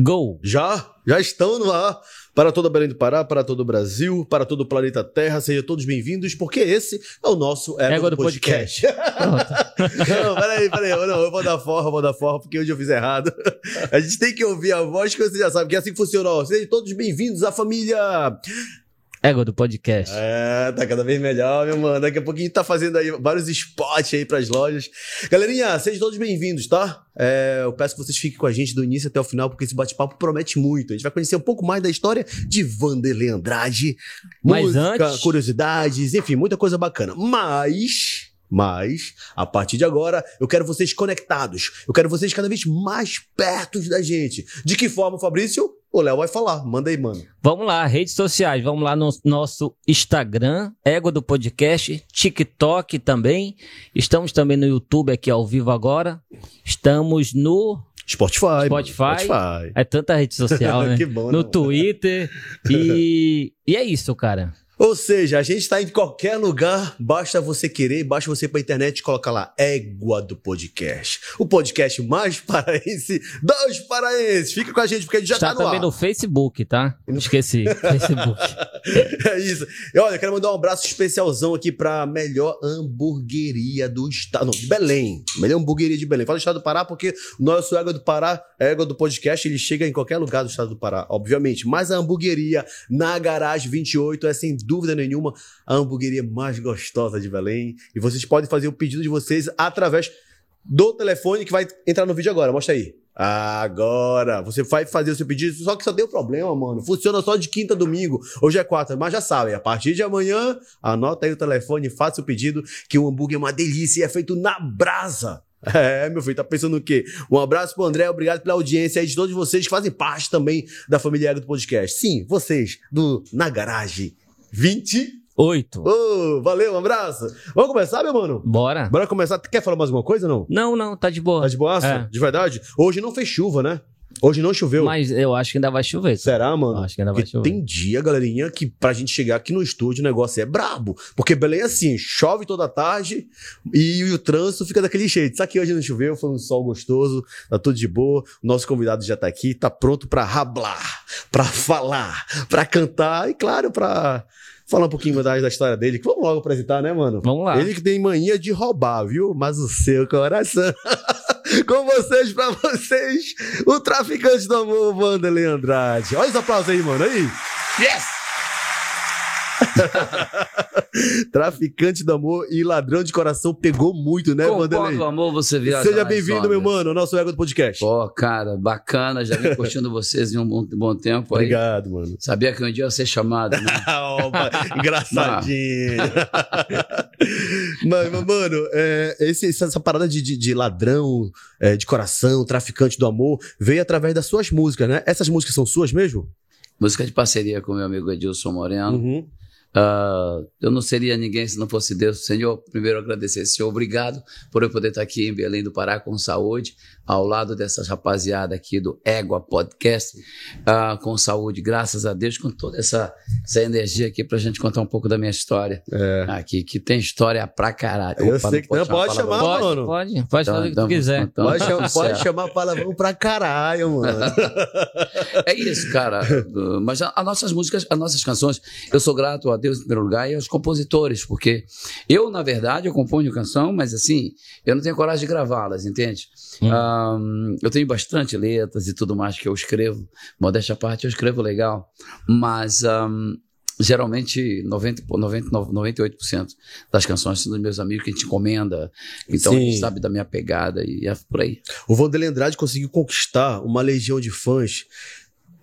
Go! Já? Já estão no ar para toda Belém do Pará, para todo o Brasil, para todo o planeta Terra. Sejam todos bem-vindos, porque esse é o nosso Égua, Égua do, do Podcast. não, peraí, peraí. Não, eu vou dar forra, vou dar forra, porque hoje eu fiz errado. A gente tem que ouvir a voz que você já sabe, que é assim que funciona. Ó. Sejam todos bem-vindos à família Égua do podcast. É, tá cada vez melhor, meu mano. Daqui a pouquinho tá fazendo aí vários spots aí pras lojas. Galerinha, sejam todos bem-vindos, tá? É, eu peço que vocês fiquem com a gente do início até o final, porque esse bate-papo promete muito. A gente vai conhecer um pouco mais da história de Vanderlei Andrade. Mas música, antes- curiosidades, enfim, muita coisa bacana. Mas... Mas, a partir de agora, eu quero vocês conectados. Eu quero vocês cada vez mais perto da gente. De que forma, Fabrício? O Léo vai falar. Manda aí, mano. Vamos lá, redes sociais. Vamos lá no nosso Instagram, Égua do Podcast, TikTok também. Estamos também no YouTube aqui ao vivo agora. Estamos no. Spotify. Spotify. Spotify. É tanta rede social, né? Que bom, no né? Twitter. E, e é isso, cara. Ou seja, a gente está em qualquer lugar, basta você querer, basta você ir pra internet e colocar lá Égua do Podcast. O podcast mais paraense dos paraenses. Fica com a gente porque a gente já Está tá no também ar. no Facebook, tá? Esqueci. Facebook. É isso. E olha, eu quero mandar um abraço especialzão aqui pra melhor hamburgueria do estado. Não, de Belém. Melhor hamburgueria de Belém. Fala do estado do Pará porque o nosso Égua do Pará, Égua do Podcast, ele chega em qualquer lugar do estado do Pará, obviamente. Mas a hamburgueria na Garagem 28 é sem dúvida nenhuma a hamburgueria mais gostosa de Belém. E vocês podem fazer o pedido de vocês através do telefone que vai entrar no vídeo agora. Mostra aí. Agora, você vai fazer o seu pedido, só que só deu problema, mano. Funciona só de quinta a domingo. Hoje é quarta, mas já sabe, a partir de amanhã, anota aí o telefone, faça o pedido, que o hambúrguer é uma delícia e é feito na brasa. É, meu filho, tá pensando o quê? Um abraço pro André, obrigado pela audiência aí de todos vocês que fazem parte também da família Ego do Podcast. Sim, vocês do Na Garagem 20. Oito. Ô, valeu, um abraço. Vamos começar, meu mano? Bora? Bora começar. Quer falar mais alguma coisa não? Não, não, tá de boa. Tá de boaça? É. De verdade? Hoje não fez chuva, né? Hoje não choveu. Mas eu acho que ainda vai chover. Será, mano? Acho que ainda vai Porque chover. tem dia, galerinha, que pra gente chegar aqui no estúdio o negócio é brabo. Porque Belém é assim, chove toda tarde e o trânsito fica daquele jeito. Só que hoje não choveu, foi um sol gostoso, tá tudo de boa. O nosso convidado já tá aqui, tá pronto pra rablar, pra falar, pra cantar e, claro, pra falar um pouquinho mais da história dele. Vamos logo apresentar, né, mano? Vamos lá. Ele que tem mania de roubar, viu? Mas o seu coração. Com vocês, pra vocês, o traficante do amor, Wanderlei Andrade. Olha os aplausos aí, mano. Aí. Yes! traficante do amor e ladrão de coração pegou muito, né, Com do amor você viaja Seja bem-vindo, meu mano, ao nosso ego do podcast. Pô, cara, bacana. Já vim curtindo vocês em um bom, bom tempo aí. Obrigado, mano. Sabia que um dia eu ia ser chamado, né? Opa, engraçadinho. mas, mano, é, esse- essa, essa parada de, de- de ladrão, é, de coração, traficante do amor, veio através das suas músicas, né? Essas músicas são suas mesmo? Música de parceria com meu amigo Edilson Moreno. Uhum. Ah, eu não seria ninguém se não fosse Deus. Senhor, primeiro agradecer, Senhor, obrigado por eu poder estar aqui em Belém do Pará com saúde, ao lado dessa rapaziada aqui do Égua Podcast, ah, com saúde, graças a Deus, com toda essa, essa energia aqui pra gente contar um pouco da minha história É. aqui, que tem história pra caralho. Eu Opa, sei que não, pode chamar. Pode, mano. pode, pode Então, fazer o que então, tu quiser. então, Pode, chamar, tudo pode chamar palavrão pra caralho, mano. É isso, cara. Uh, Mas as nossas músicas, as nossas canções, eu sou grato a Deus em primeiro lugar e aos compositores, porque eu, na verdade, eu componho canção, mas assim, eu não tenho coragem de gravá-las, entende? Hum. Eu tenho bastante letras e tudo mais que eu escrevo. Modéstia à parte, eu escrevo legal, mas ah, geralmente 90, 99, 98% das canções são dos meus amigos que a gente encomenda, então a Sim. gente sabe da minha pegada e é por aí. O Vanderlei Andrade conseguiu conquistar uma legião de fãs.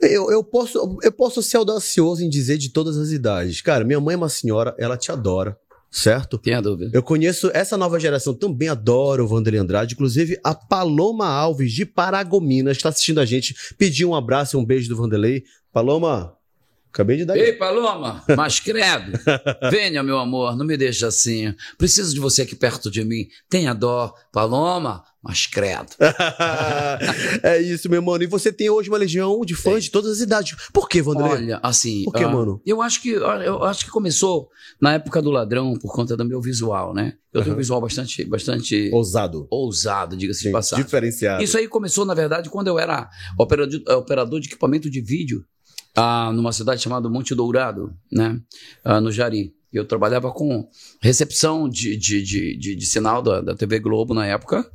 Eu, eu, posso, eu posso ser audacioso em dizer de todas as idades. Cara, minha mãe é uma senhora, ela te adora, certo? Tenha dúvida. Eu conheço essa nova geração, também adora o Vanderlei Andrade. Inclusive, a Paloma Alves, de Paragominas, está assistindo a gente. Pediu um abraço e um beijo do Vanderlei. Paloma, Acabei de dar. Ei, Paloma, mas credo. Venha, meu amor, não me deixe assim. Preciso de você aqui perto de mim. Tenha dó. Paloma, mas credo. é isso, meu mano. E você tem hoje uma legião de fãs de todas as idades. Por que, Vanderlei? Olha, assim. Por que, ah, mano? Eu acho que eu acho que começou na época do ladrão por conta do meu visual, né? Eu tenho um visual bastante, bastante Ousado. ousado, diga-se de passagem. diferenciado. Isso aí começou, na verdade, quando eu era operador, operador de equipamento de vídeo ah, numa cidade chamada Monte Dourado, né? Ah, no Jari. Eu trabalhava com recepção de, de, de, de, de sinal da, da TV Globo na época,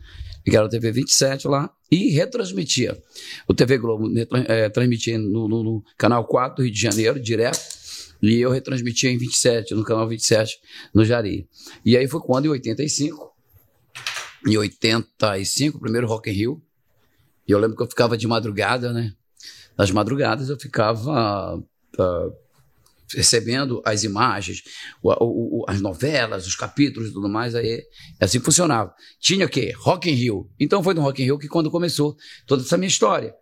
que era a TV 27 lá, e retransmitia. O TV Globo eh, transmitia no, no- no canal 4 do Rio de Janeiro, direto, e eu retransmitia em 27, no canal 27, no Jari. E aí foi quando, em 85, em 85, o primeiro Rock in Rio, e eu lembro que eu ficava de madrugada, né? Nas madrugadas eu ficava ah, recebendo as imagens, o- o- o- as novelas, os capítulos e tudo mais, aí é assim que funcionava. Tinha o quê? Rock in Rio. Então foi no Rock in Rio que quando começou toda essa minha história.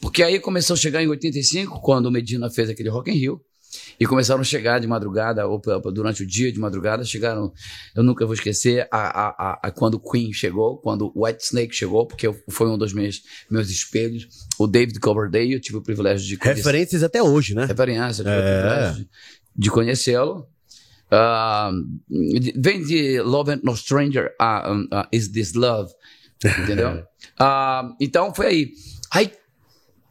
Porque aí começou a chegar em 85, quando o Medina fez aquele Rock in Rio, e começaram a chegar de madrugada, ou durante o dia de madrugada, chegaram, eu nunca vou esquecer, a, a, a, quando o Queen chegou, quando o White Snake chegou, porque foi um dos meus, meus espelhos, o David Coverdale, eu tive o privilégio de conhecer. Referências até hoje, né? Referência, tive o É. privilégio de, de conhecê-lo. De- vem de Love and No Stranger, um, ah, Is This Love, entendeu? Ah, então foi aí. Aí,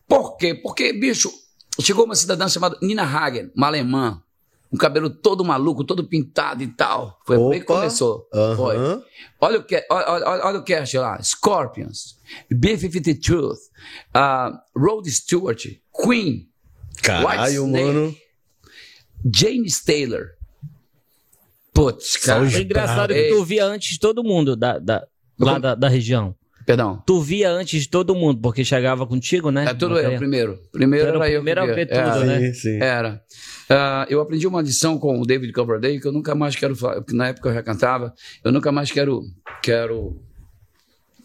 por quê? Porque, bicho, chegou uma cidadã chamada Nina Hagen, uma alemã, um cabelo todo maluco, todo pintado e tal. Foi aí que Opa. começou. Foi. Olha o, que, olha, olha, olha o cast lá: Scorpions, B-52, ah, Rod Stewart, Queen, Caralho, White Snake. mano. James Taylor. Putz, cara. É engraçado que Ei. tu via antes de todo mundo da, da, lá da, da região. Perdão. Tu via antes de todo mundo, porque chegava contigo, né? É tudo eu, primeiro. Primeiro Tu era o era eu. primeiro a que via. ver tudo, Era. né? Sim, sim. Era. Ah, eu aprendi uma lição com o David Coverdale que eu nunca mais quero falar, porque na época eu já cantava, eu nunca mais quero, quero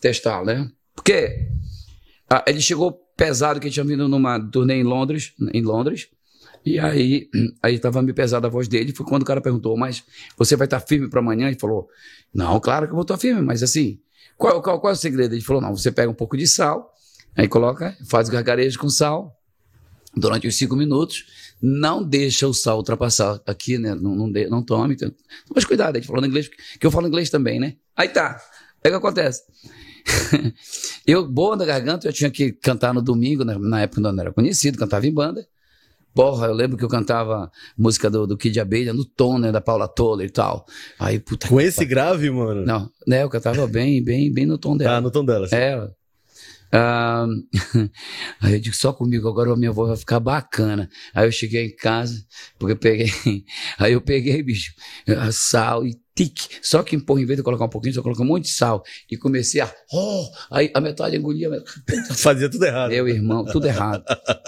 testar, né? Porque ah, ele chegou pesado, que tinha vindo numa turnê em Londres, em Londres, e aí aí estava meio pesada a voz dele, foi quando o cara perguntou, mas você vai estar firme para amanhã? Ele falou, não, claro que eu vou estar firme, mas assim, qual, qual, qual é o segredo? Ele falou, não, você pega um pouco de sal, aí coloca, faz gargarejo com sal, durante os cinco minutos, não deixa o sal ultrapassar aqui, né? Não, não, de- não tome. Então, mas cuidado, a gente falando inglês, que eu falo inglês também, né? Aí tá. Aí o que acontece? eu, boa da garganta, eu tinha que cantar no domingo, né? na época não era conhecido, cantava em banda. Porra, eu lembro que eu cantava música do, do Kid Abelha no tom, né? Da Paula Toller e tal. Aí, puta Com esse pariu. grave, mano. Não, né? Eu cantava bem, bem, bem no tom dela. Ah, no tom dela. sim. É. Ah, aí eu digo, só comigo, agora a minha voz vai ficar bacana. Aí eu cheguei em casa, porque eu peguei. Aí eu peguei, bicho, sal e tique. Só que, porra, em vez de colocar um pouquinho, eu coloquei um monte de sal. E comecei a. Oh! Aí a metade engolia. a metade- Fazia tudo errado. Meu irmão, tudo errado.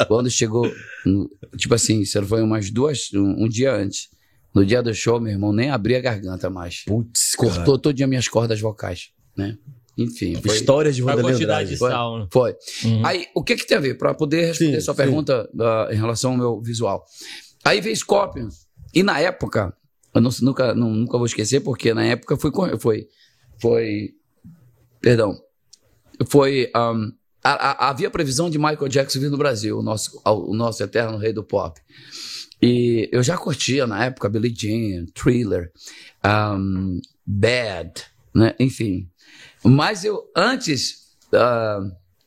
Quando chegou, no- tipo assim, isso foi umas duas, um, um dia antes. No dia do show, meu irmão, nem abria a garganta mais. Putz. Cortou todinha minhas cordas vocais, né? Enfim, foi, Histórias de Qual a Vanderlei quantidade de Andrade. sal? né? foi. Uhum. Aí, o que que tem a ver? Para poder responder Sim, sua sim. pergunta ah, em relação ao meu visual. Aí veio Scorpions. E na época, eu não- nunca, não- nunca vou esquecer, porque na época foi. Foi. foi perdão. Foi. ahm, a- a- havia previsão de Michael Jackson vir no Brasil, o nosso, o nosso eterno rei do pop. E eu já curtia na época Billie Jean, Thriller, ahm, Bad, né? enfim. Mas eu, antes, ah,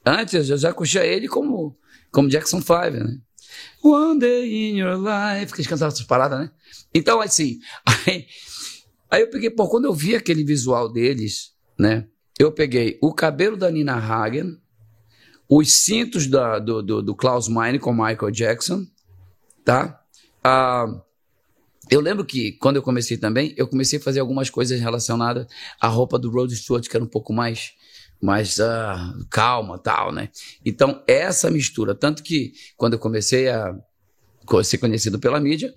antes eu já curtia ele como, como Jackson 5, né? One day in your life, que eles cantavam essas paradas, né? Então, assim, aí, aí eu peguei, pô, quando eu vi aquele visual deles, né? Eu peguei o cabelo da Nina Hagen, os cintos da, do, do, do Klaus Meine com Michael Jackson, tá? Ah, eu lembro que quando eu comecei também, eu comecei a fazer algumas coisas relacionadas à roupa do Rod Stewart, que era um pouco mais, mais ah, calma tal, né? Então, essa mistura, tanto que quando eu comecei a ser conhecido pela mídia,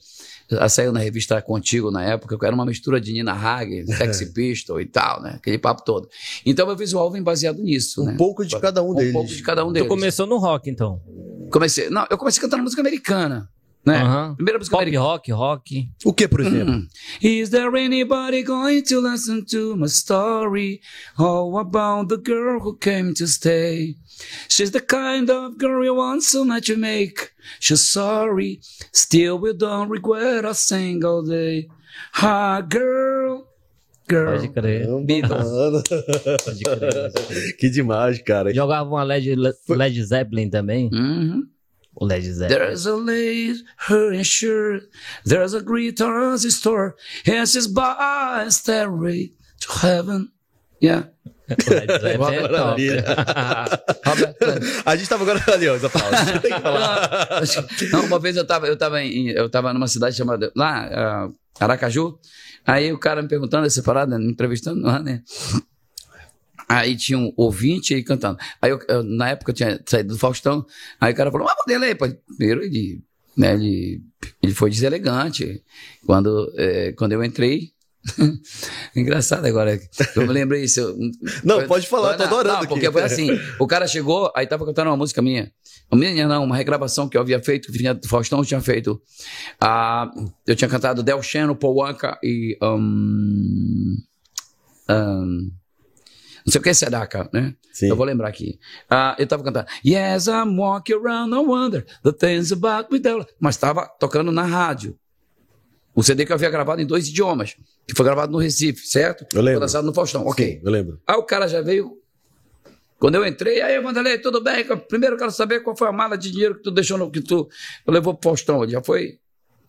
a saiu na revista Contigo na época, que era uma mistura de Nina Hagen, Sexy Pistol e tal, né? Aquele papo todo. Então, meu visual vem baseado nisso, Um né? pouco de cada um Um deles. pouco de cada um Tu deles. começou no rock, então. Comecei, não, eu comecei cantando música americana. Né? Aham. Primeira música Pop americana. rock, rock. O que, por exemplo? Hum. Is there anybody going to listen to my story? All about the girl who came to stay. She's the kind of girl you want so much to make. She's sorry, still we don't regret a single day. Ah, girl, girl. Pode crer. Beatles. Mano. Pode crer. que demais, cara. Jogava uma Led, Led Zeppelin também. Mhm. O Led Zeppelin. There's a lady, her insured. There's a guitar at the store. And she's by stairway to heaven. Yeah. O Led Zeppelin é. A gente tava agora ali, ó, essa pausa. Tem que falar. Não, uma vez eu tava, eu tava, em, eu tava numa cidade chamada lá, ah, Aracaju. Aí o cara me perguntando essa parada, me entrevistando lá, né? Aí tinha um ouvinte aí cantando. Aí eu, eu- na época eu tinha saído do Faustão. Aí o cara falou: Ah, Vanderlei, pô. Primeiro ele, né, ele, ele foi deselegante. Quando, eh, quando eu entrei. Engraçado agora. Eu me lembrei isso. eu- Não, pode falar, tô não, adorando Não, porque foi assim: o cara chegou, aí tava cantando uma música minha. Uma minha, não, uma regravação que eu havia feito, que vinha do Faustão, eu tinha feito. Ah, eu tinha cantado Del Cheno, Paul Anka e. Um, um, não sei o que é Sedaka, né? Sim. Eu vou lembrar aqui. Ah, eu tava cantando Yes, I'm walking around, no wonder the things about me. Del-" Mas tava tocando na rádio. O CD que eu havia gravado em dois idiomas, que foi gravado no Recife, certo? Eu lembro. Foi lançado no Faustão, ok. Eu lembro. Aí o cara já veio. Quando eu entrei, aí, Vanderlei, tudo bem? Primeiro eu quero saber qual foi a mala de dinheiro que tu deixou no. que tu levou pro Faustão. Ele já foi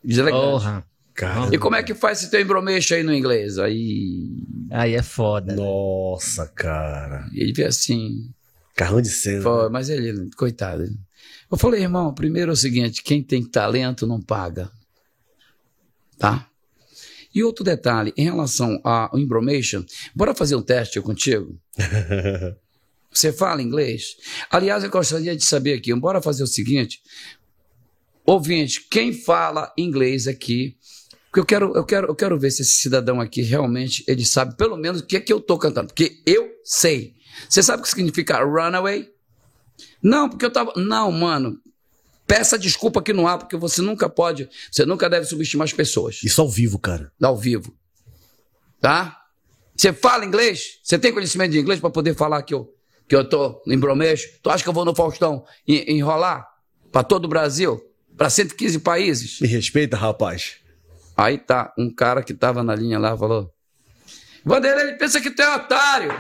deselegante. Porra. Cara. E como é que faz esse teu embromeixo aí no inglês? Aí Aí é foda. né? Nossa, cara. ele veio assim. Carrão de cena. Pô, mas ele, coitado. Eu falei, irmão, primeiro é o seguinte: quem tem talento não paga. Tá? E outro detalhe, em relação ao embromation, bora fazer um teste contigo? Você fala inglês? Aliás, eu gostaria de saber aqui, bora fazer o seguinte. Ouvinte, quem fala inglês aqui? Porque eu quero, eu quero, eu quero ver se esse cidadão aqui realmente ele sabe pelo menos o que é que eu tô cantando. Porque eu sei. Você sabe o que significa runaway? Não, porque eu tava. Não, mano. Peça desculpa aqui no ar, porque você nunca pode. Você nunca deve subestimar as pessoas Isso ao vivo, cara. ao vivo. Tá? Você fala inglês? Você tem conhecimento de inglês para poder falar que eu, que eu tô em bromeixo? Tu acha que eu vou no Faustão en- enrolar para todo o Brasil? Para 115 países? Me respeita, rapaz. Aí tá, um cara que tava na linha lá falou: Vanderlei, ele pensa que tu é otário.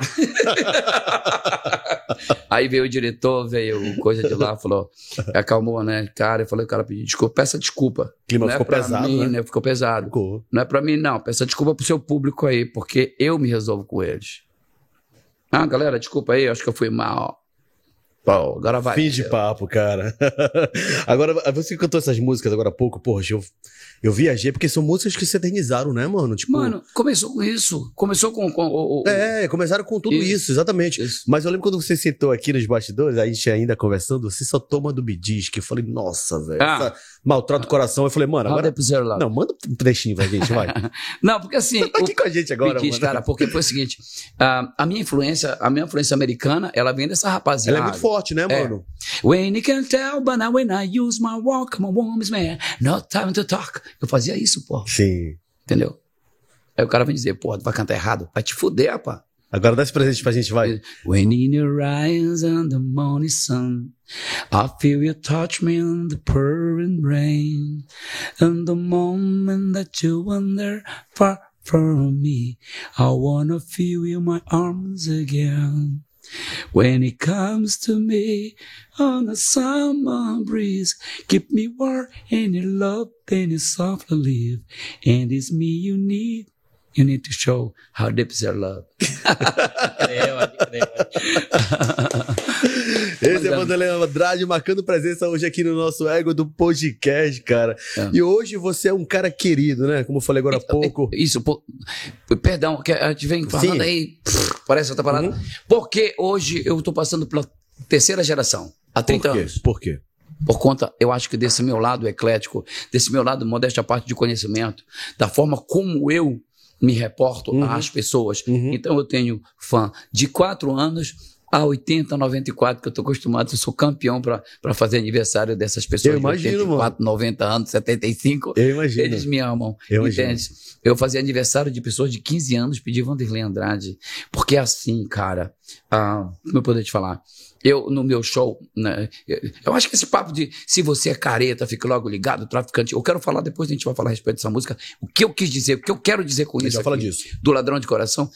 Aí veio o diretor, veio coisa de lá, falou, acalmou, né, cara, eu falei, cara, pediu desculpa, peça desculpa. O clima Não é ficou pra pesado, mim, né? Ficou pesado. Ficou. Não é pra mim, não. Peça desculpa pro seu público aí, porque eu me resolvo com eles. Ah, galera, desculpa aí, acho que eu fui mal. Pô, agora vai. Fim de papo, cara. agora, você cantou essas músicas agora há pouco, poxa, eu, eu viajei, porque são músicas que se eternizaram, né, mano? Tipo, Mano, começou com isso. Começou com. com o, o- É, começaram com tudo isso, Isso. exatamente. Isso. Mas eu lembro quando você sentou aqui nos bastidores, a gente ainda conversando, você só toma do Bidis, que eu falei, nossa, velho, Ah. maltrata o coração. Eu falei, mano, agora. Is Your Love. Não, manda um trechinho pra gente, vai. Não, porque assim. tá o- aqui com a gente agora, me diz, mano. cara, porque foi o seguinte: a minha influência, a minha influência americana, ela vem dessa rapaziada. Ela é muito forte, né, É. mano? When you can tell, but now when I use my walk, my woman's man, no time to talk. Eu fazia isso, pô. Sim. Entendeu? Aí o cara vem dizer, pô, tu vai cantar errado? Vai te fuder, rapaz. Agora dá esse presente pra gente, vai. When in your eyes and the morning sun, I feel you touch me in the pouring rain. And the moment that you wander far from me, I wanna feel you in my arms again. When it comes to me on a summer breeze, keep me warm in your love, then you softly leave. And it's me you need. You need to show how deep is your love. Esse é Vanderlei Andrade marcando presença hoje aqui no nosso Ego do Podcast, cara. É. E hoje você é um cara querido, né? Como eu falei agora há pouco. Isso, pô, perdão, que a gente vem falando Sim. aí, parece outra palavra. Uhum. Porque hoje eu tô passando pela terceira geração, há 30 Por quê? anos. Por quê? Por conta, eu acho que desse meu lado eclético, desse meu lado modéstia à parte de conhecimento, da forma como eu me reporto Uhum. às pessoas. Uhum. Então eu tenho fã de 4 anos a 80, 94, que eu tô acostumado, eu sou campeão para fazer aniversário dessas pessoas Eu imagino, de 84, 90 anos, 75. Eu imagino. Eles me amam. Eu imagino. entende? Eu fazia aniversário de pessoas de 15 anos, pedi Vanderlei Andrade. Porque é assim, cara, ah, como eu poder te falar? Eu, no meu show, né, eu, eu acho que esse papo de se você é careta, fique logo ligado, traficante. Eu quero falar depois, a gente vai falar a respeito dessa música. O que eu quis dizer, o que eu quero dizer com gente isso. falar aqui, disso. Do ladrão de coração,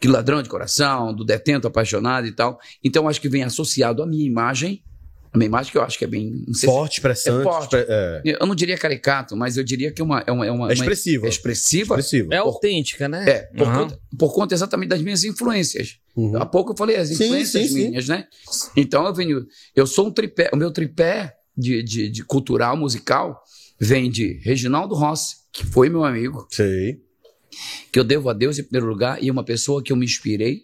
que ladrão de coração, do detento apaixonado e tal. Então, eu acho que vem associado à minha imagem, a minha imagem que eu acho que é bem. Se- Forte, expressante. É forte. É, eu não diria caricato, mas eu diria que é uma. É, uma, é, uma, é expressivo. uma- é expressiva. expressivo. É autêntica, né? É, por, Aham. conta, por conta exatamente das minhas influências. Uhum. Há pouco eu falei as Sim, influências sim, sim. minhas, né? Então eu venho. Eu sou um tripé. O meu tripé de, de, de cultural, musical, vem de Reginaldo Rossi, que foi meu amigo, Sei. Que eu devo a Deus em primeiro lugar, e uma pessoa que eu me inspirei.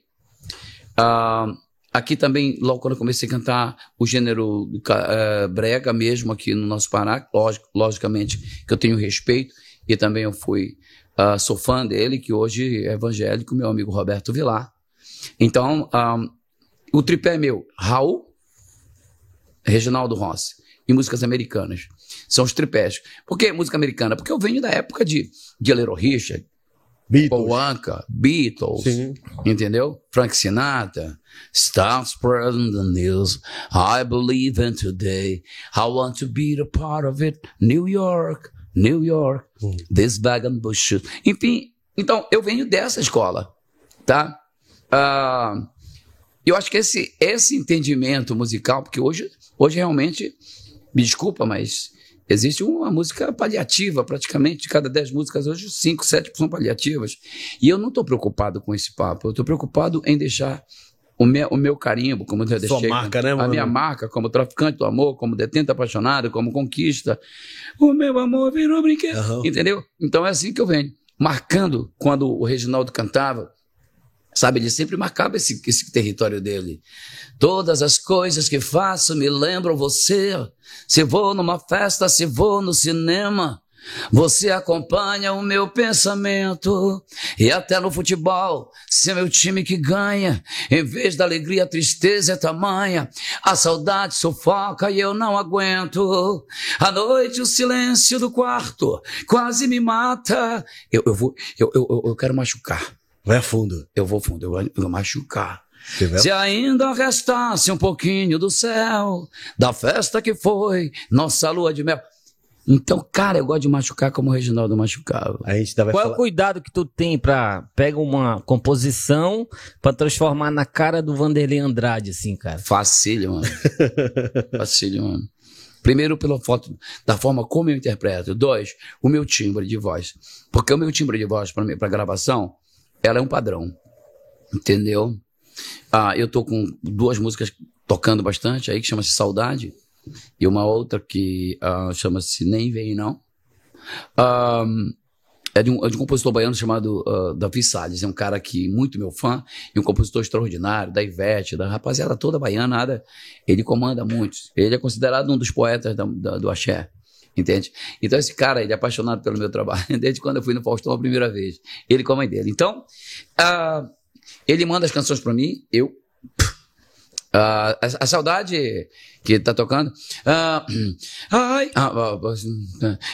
Ah, aqui também, logo quando eu comecei a cantar o gênero eh, brega mesmo aqui no nosso Pará, lógico, logicamente que eu tenho respeito, e também eu fui, ah, sou fã dele, que hoje é evangélico, meu amigo Roberto Vilar. Então, ah, o tripé é meu, Raul, Reginaldo Rossi e músicas americanas. São os tripés. Por que música americana? Porque eu venho da época de, de Little Richard, Paul Beatles. Anka, Beatles, Sim. entendeu? Frank Sinatra, Stars spreading the news. I believe in today. I want to be a part of it. New York, New York, Hum. this bag and bush. Enfim, então eu venho dessa escola, tá? Ah, eu acho que esse, esse entendimento musical, porque hoje, hoje realmente, me desculpa, mas existe uma música paliativa, praticamente, de cada 10 músicas, hoje 5, 7 são paliativas. E eu não estou preocupado com esse papo, eu estou preocupado em deixar o meu, o meu carimbo, como eu já Sua deixei. marca, né, A mano? minha marca, como traficante do amor, como detento apaixonado, como conquista. O meu amor virou brinquedo. Aham. Entendeu? Então é assim que eu venho. Marcando, quando o Reginaldo cantava, sabe, ele sempre marcava esse, esse território dele. Todas as coisas que faço me lembram você. Se vou numa festa, se vou no cinema. Você acompanha o meu pensamento. E até no futebol, se é meu time que ganha, em vez da alegria, a tristeza é tamanha. A saudade sufoca e eu não aguento. À noite, o silêncio do quarto quase me mata. Eu, eu vou, eu, eu, eu- eu quero machucar. Vai a fundo. Eu vou fundo, eu vou, eu vou machucar. Se ainda restasse um pouquinho do céu, da festa que foi nossa lua de mel. Então, cara, eu gosto de machucar como o Reginaldo machucava. A gente tá Qual é falar. o cuidado que tu tem pra pega uma composição pra transformar na cara do Vanderlei Andrade, assim, cara? Facílio, mano. Facílio, mano. Primeiro, pela foto, da forma como eu interpreto. Dois, o meu timbre de voz. Porque o meu timbre de voz, para para gravação, ela é um padrão. Entendeu? Ah, eu tô com duas músicas tocando bastante aí, que chama-se Saudade. E uma outra que ah, chama-se Nem Vem Não. É, de um, é de um compositor baiano chamado ah, Davi Salles. É um cara que muito meu fã e um compositor extraordinário, da Ivete, da rapaziada toda baiana. Ele comanda muito. Ele é considerado um dos poetas da- da- do axé. Entende? Então, esse cara, ele é apaixonado pelo meu trabalho, desde quando eu fui no Faustão a primeira vez. Ele com a mãe dele. Então, ah, ele manda as canções pra mim, eu. Ah, a, a saudade que tá tocando. Ah, ai, ah,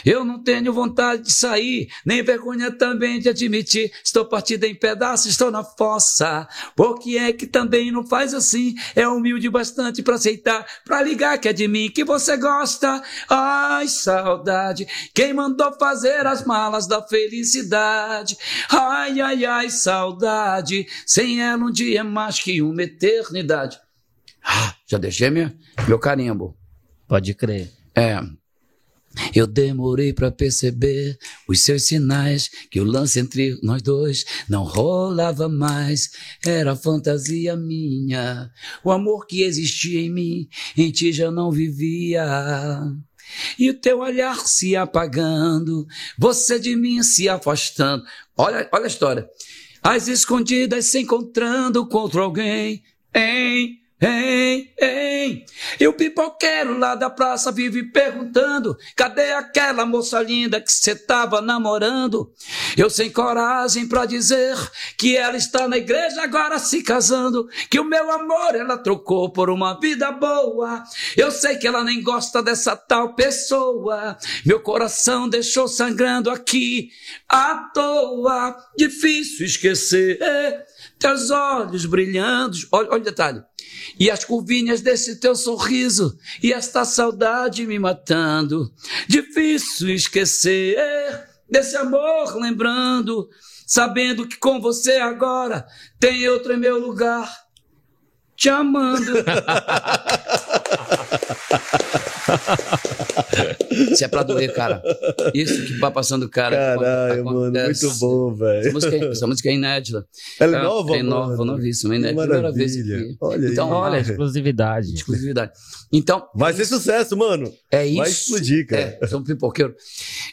eu não tenho vontade de sair, nem vergonha também de admitir. Estou partida em pedaços, estou na fossa. Por que é que também não faz assim? É humilde bastante pra aceitar, pra ligar que é de mim que você gosta. Ai, saudade, quem mandou fazer as malas da felicidade? Ai, ai, ai, saudade, sem ela um dia é mais que uma eternidade. Ah, já deixei minha, meu carimbo. Pode crer. É. Eu demorei pra perceber os seus sinais que o lance entre nós dois não rolava mais. Era fantasia minha. O amor que existia em mim, em ti já não vivia. E o teu olhar se apagando, você de mim se afastando. Olha, olha a história. As escondidas se encontrando contra alguém. Hein? Hein, hein, e o pipoqueiro lá da praça vive perguntando: cadê aquela moça linda que cê tava namorando? Eu sem coragem pra dizer que ela está na igreja agora se casando, que o meu amor ela trocou por uma vida boa. Eu sei que ela nem gosta dessa tal pessoa. Meu coração deixou sangrando aqui à toa. Difícil esquecer teus olhos brilhando. Olha, olha o detalhe e as curvinhas desse teu sorriso e esta saudade me matando. Difícil esquecer desse amor lembrando, sabendo que com você agora tem outro em meu lugar, te amando. Se é pra doer, cara. Isso que vai passando, cara. Caralho, mano, muito bom, velho. Essa música, é, essa música é inédita. Ela é nova, É nova, mano? novíssima, inédita. Que Primeira vez maravilha. aqui. Olha então, aí. Olha, olha, exclusividade. exclusividade. Então, Vai ser sucesso, mano. é isso. Vai explodir, cara. É, sou um pipoqueiro.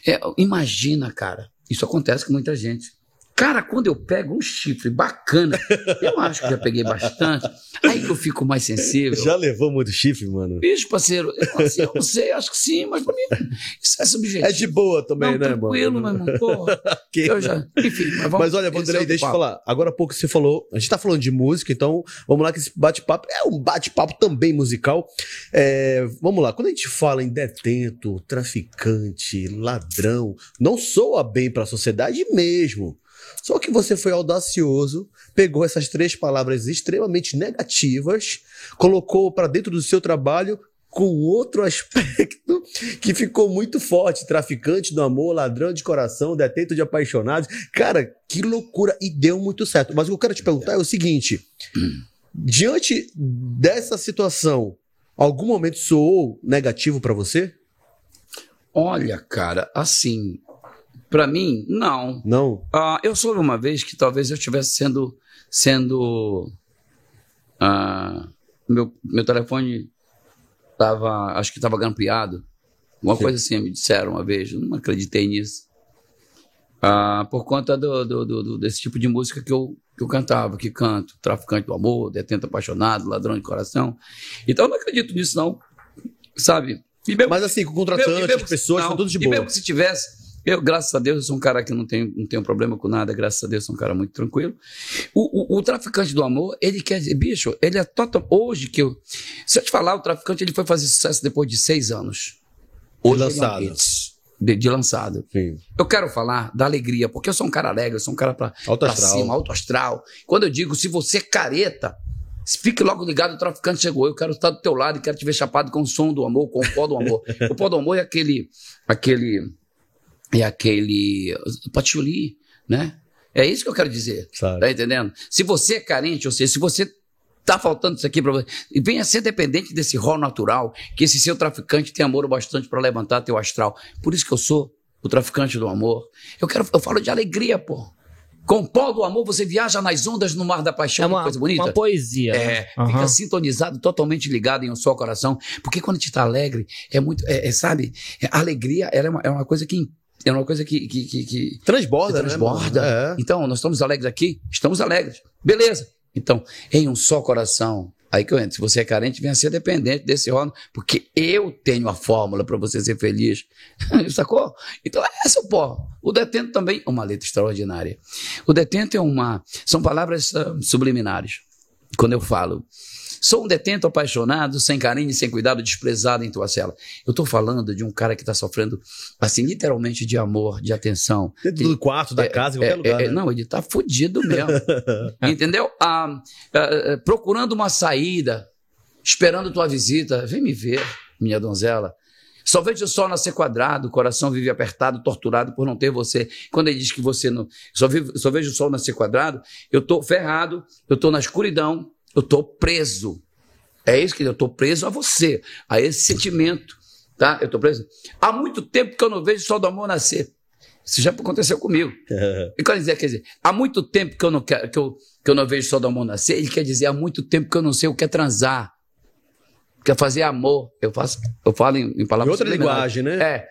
É, imagina, cara. Isso acontece com muita gente. Cara, quando eu pego um chifre bacana, eu acho que já peguei bastante, aí que eu fico mais sensível. Já levou muito chifre, mano? Bicho, parceiro, eu, assim, eu não sei, acho que sim, mas pra mim isso é subjetivo. É de boa também, não, né, tranquilo, mano? meu irmão. Porra, Que- eu já, enfim, mas vamos. Mas olha, Vanderlei, é deixa eu falar. Agora há pouco você falou. A gente tá falando de música, então vamos lá que esse bate-papo é um bate-papo também musical. É, vamos lá. Quando a gente fala em detento, traficante, ladrão, não soa bem pra sociedade mesmo. Só que você foi audacioso, pegou essas três palavras extremamente negativas, colocou pra dentro do seu trabalho com outro aspecto que ficou muito forte. Traficante do amor, ladrão de coração, detento de apaixonados. Cara, que loucura! E deu muito certo. Mas o que eu quero te perguntar é o seguinte: diante dessa situação, algum momento soou negativo pra você? Olha, cara, assim, pra mim, não. Não? Ah, eu soube uma vez que talvez eu estivesse sendo. sendo. ah, meu, meu telefone estava. acho que estava grampeado. Uma coisa assim, me disseram uma vez, eu não acreditei nisso. Ah, por conta do, do- do- desse tipo de música que eu, que eu cantava, que canto, traficante do amor, detento apaixonado, ladrão de coração. Então eu não acredito nisso, não. Sabe? E mesmo Mas assim, com e contratantes, mesmo as pessoas, não, tá tudo de E boa. mesmo que se tivesse, eu, graças a Deus, eu sou um cara que não tem, não tenho problema com nada, graças a Deus, sou um cara muito tranquilo. O, o- o traficante do amor, ele quer dizer, bicho, ele é total. Hoje que eu. Se eu te falar, o traficante ele foi fazer sucesso depois de seis anos. Hoje lançado. De, de lançado. Sim. Eu quero falar da alegria, porque eu sou um cara alegre, eu sou um cara pra, Alto pra astral. cima, alto astral. Quando eu digo, se você é careta, fique logo ligado, o traficante chegou. Eu quero estar do teu lado e quero te ver chapado com o som do amor, com o pó do amor. o pó do amor é aquele. aquele é aquele. patchouli, né? É isso que eu quero dizer. Sabe? Tá entendendo? Se você é carente, ou seja, se você tá faltando isso aqui para você, e venha ser dependente desse rol natural, que esse seu traficante tem amor o bastante para levantar teu astral. Por isso que eu sou o traficante do amor. Eu quero, eu falo de alegria, pô. Com o pó do amor, você viaja nas ondas no mar da paixão, É uma uma, coisa bonita. uma poesia. É, né? Aham. fica sintonizado, totalmente ligado em um só coração. Porque quando a gente está alegre, é muito, é, é, sabe, é, a alegria ela é, uma, é uma coisa que é uma coisa que, que, que, que Transborda, né? transborda. mano? É. Então, nós estamos alegres aqui, estamos alegres. Beleza. Então, em um só coração. Aí que eu entro. Se você é carente, venha ser dependente desse órgão, porque eu tenho a fórmula para você ser feliz. Sacou? Então, essa é o pó. O detento também, uma letra extraordinária. O detento é uma. São palavras ah, subliminares. Quando eu falo, sou um detento apaixonado, sem carinho sem cuidado, desprezado em tua cela. Eu estou falando de um cara que está sofrendo, assim, literalmente de amor, de atenção. Dentro do quarto, da casa, em qualquer É, lugar. é, né? Não, ele tá fudido mesmo. Entendeu? Ah, ah, ah, procurando uma saída, esperando tua visita. Vem me ver, minha donzela. Só vejo o sol nascer quadrado, o coração vive apertado, torturado por não ter você. Quando ele diz que você não. Só, vive- só vejo o sol nascer quadrado, eu tô ferrado, eu tô na escuridão, eu tô preso. É isso que eu tô preso a você, a esse sentimento. Tá? Eu tô preso. Há muito tempo que eu não vejo o sol do amor nascer. Isso já aconteceu comigo. E quer dizer, quer dizer, há muito tempo que eu não quero, que eu, que eu não vejo o sol do amor nascer, ele quer dizer há muito tempo que eu não sei o que é transar. Quer fazer amor. Eu faço, eu falo em, em Em palavras outra subliminares. linguagem, né? É.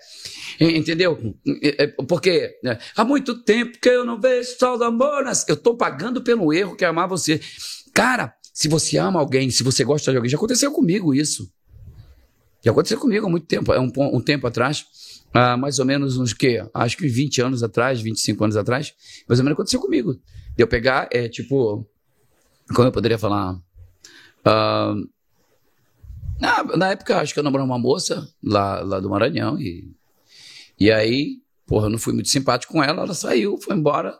Entendeu? É, é, Porque né, há muito tempo que eu não vejo sol do amor nascer. Eu estou pagando pelo erro que é amar você. Cara, se você ama alguém, se você gosta de alguém, já aconteceu comigo isso. Já aconteceu comigo há muito tempo, é um, um tempo atrás, mais ou menos uns que, acho que 20 anos atrás, 25 anos atrás, mais ou menos aconteceu comigo. De eu pegar, é tipo, como eu poderia falar? Uh, na, na, época, acho que eu namorava uma moça lá, lá do Maranhão e, e aí, porra, eu não fui muito simpático com ela, ela saiu, foi embora.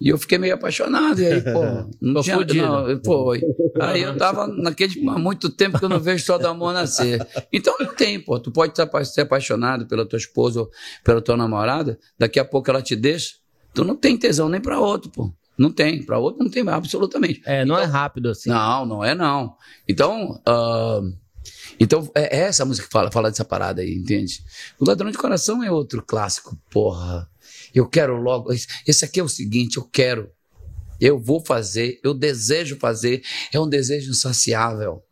E eu fiquei meio apaixonado, e aí, pô, não tinha, não, pô, aí eu tava naquele, há muito tempo que eu não vejo todo amor nascer. Então não tem, pô, tu pode ser apaixonado pela tua esposa ou pela tua namorada, daqui a pouco ela te deixa, tu não tem tesão nem para outro, pô. Não tem, para outro não tem absolutamente. É, não é então, é rápido assim. Não, não é não. Então, uh, então é, é essa música que fala, fala dessa parada aí, entende? O Ladrão de Coração é outro clássico, porra. Eu quero logo. Esse aqui é o seguinte, eu quero. Eu vou fazer, eu desejo fazer. É um desejo insaciável.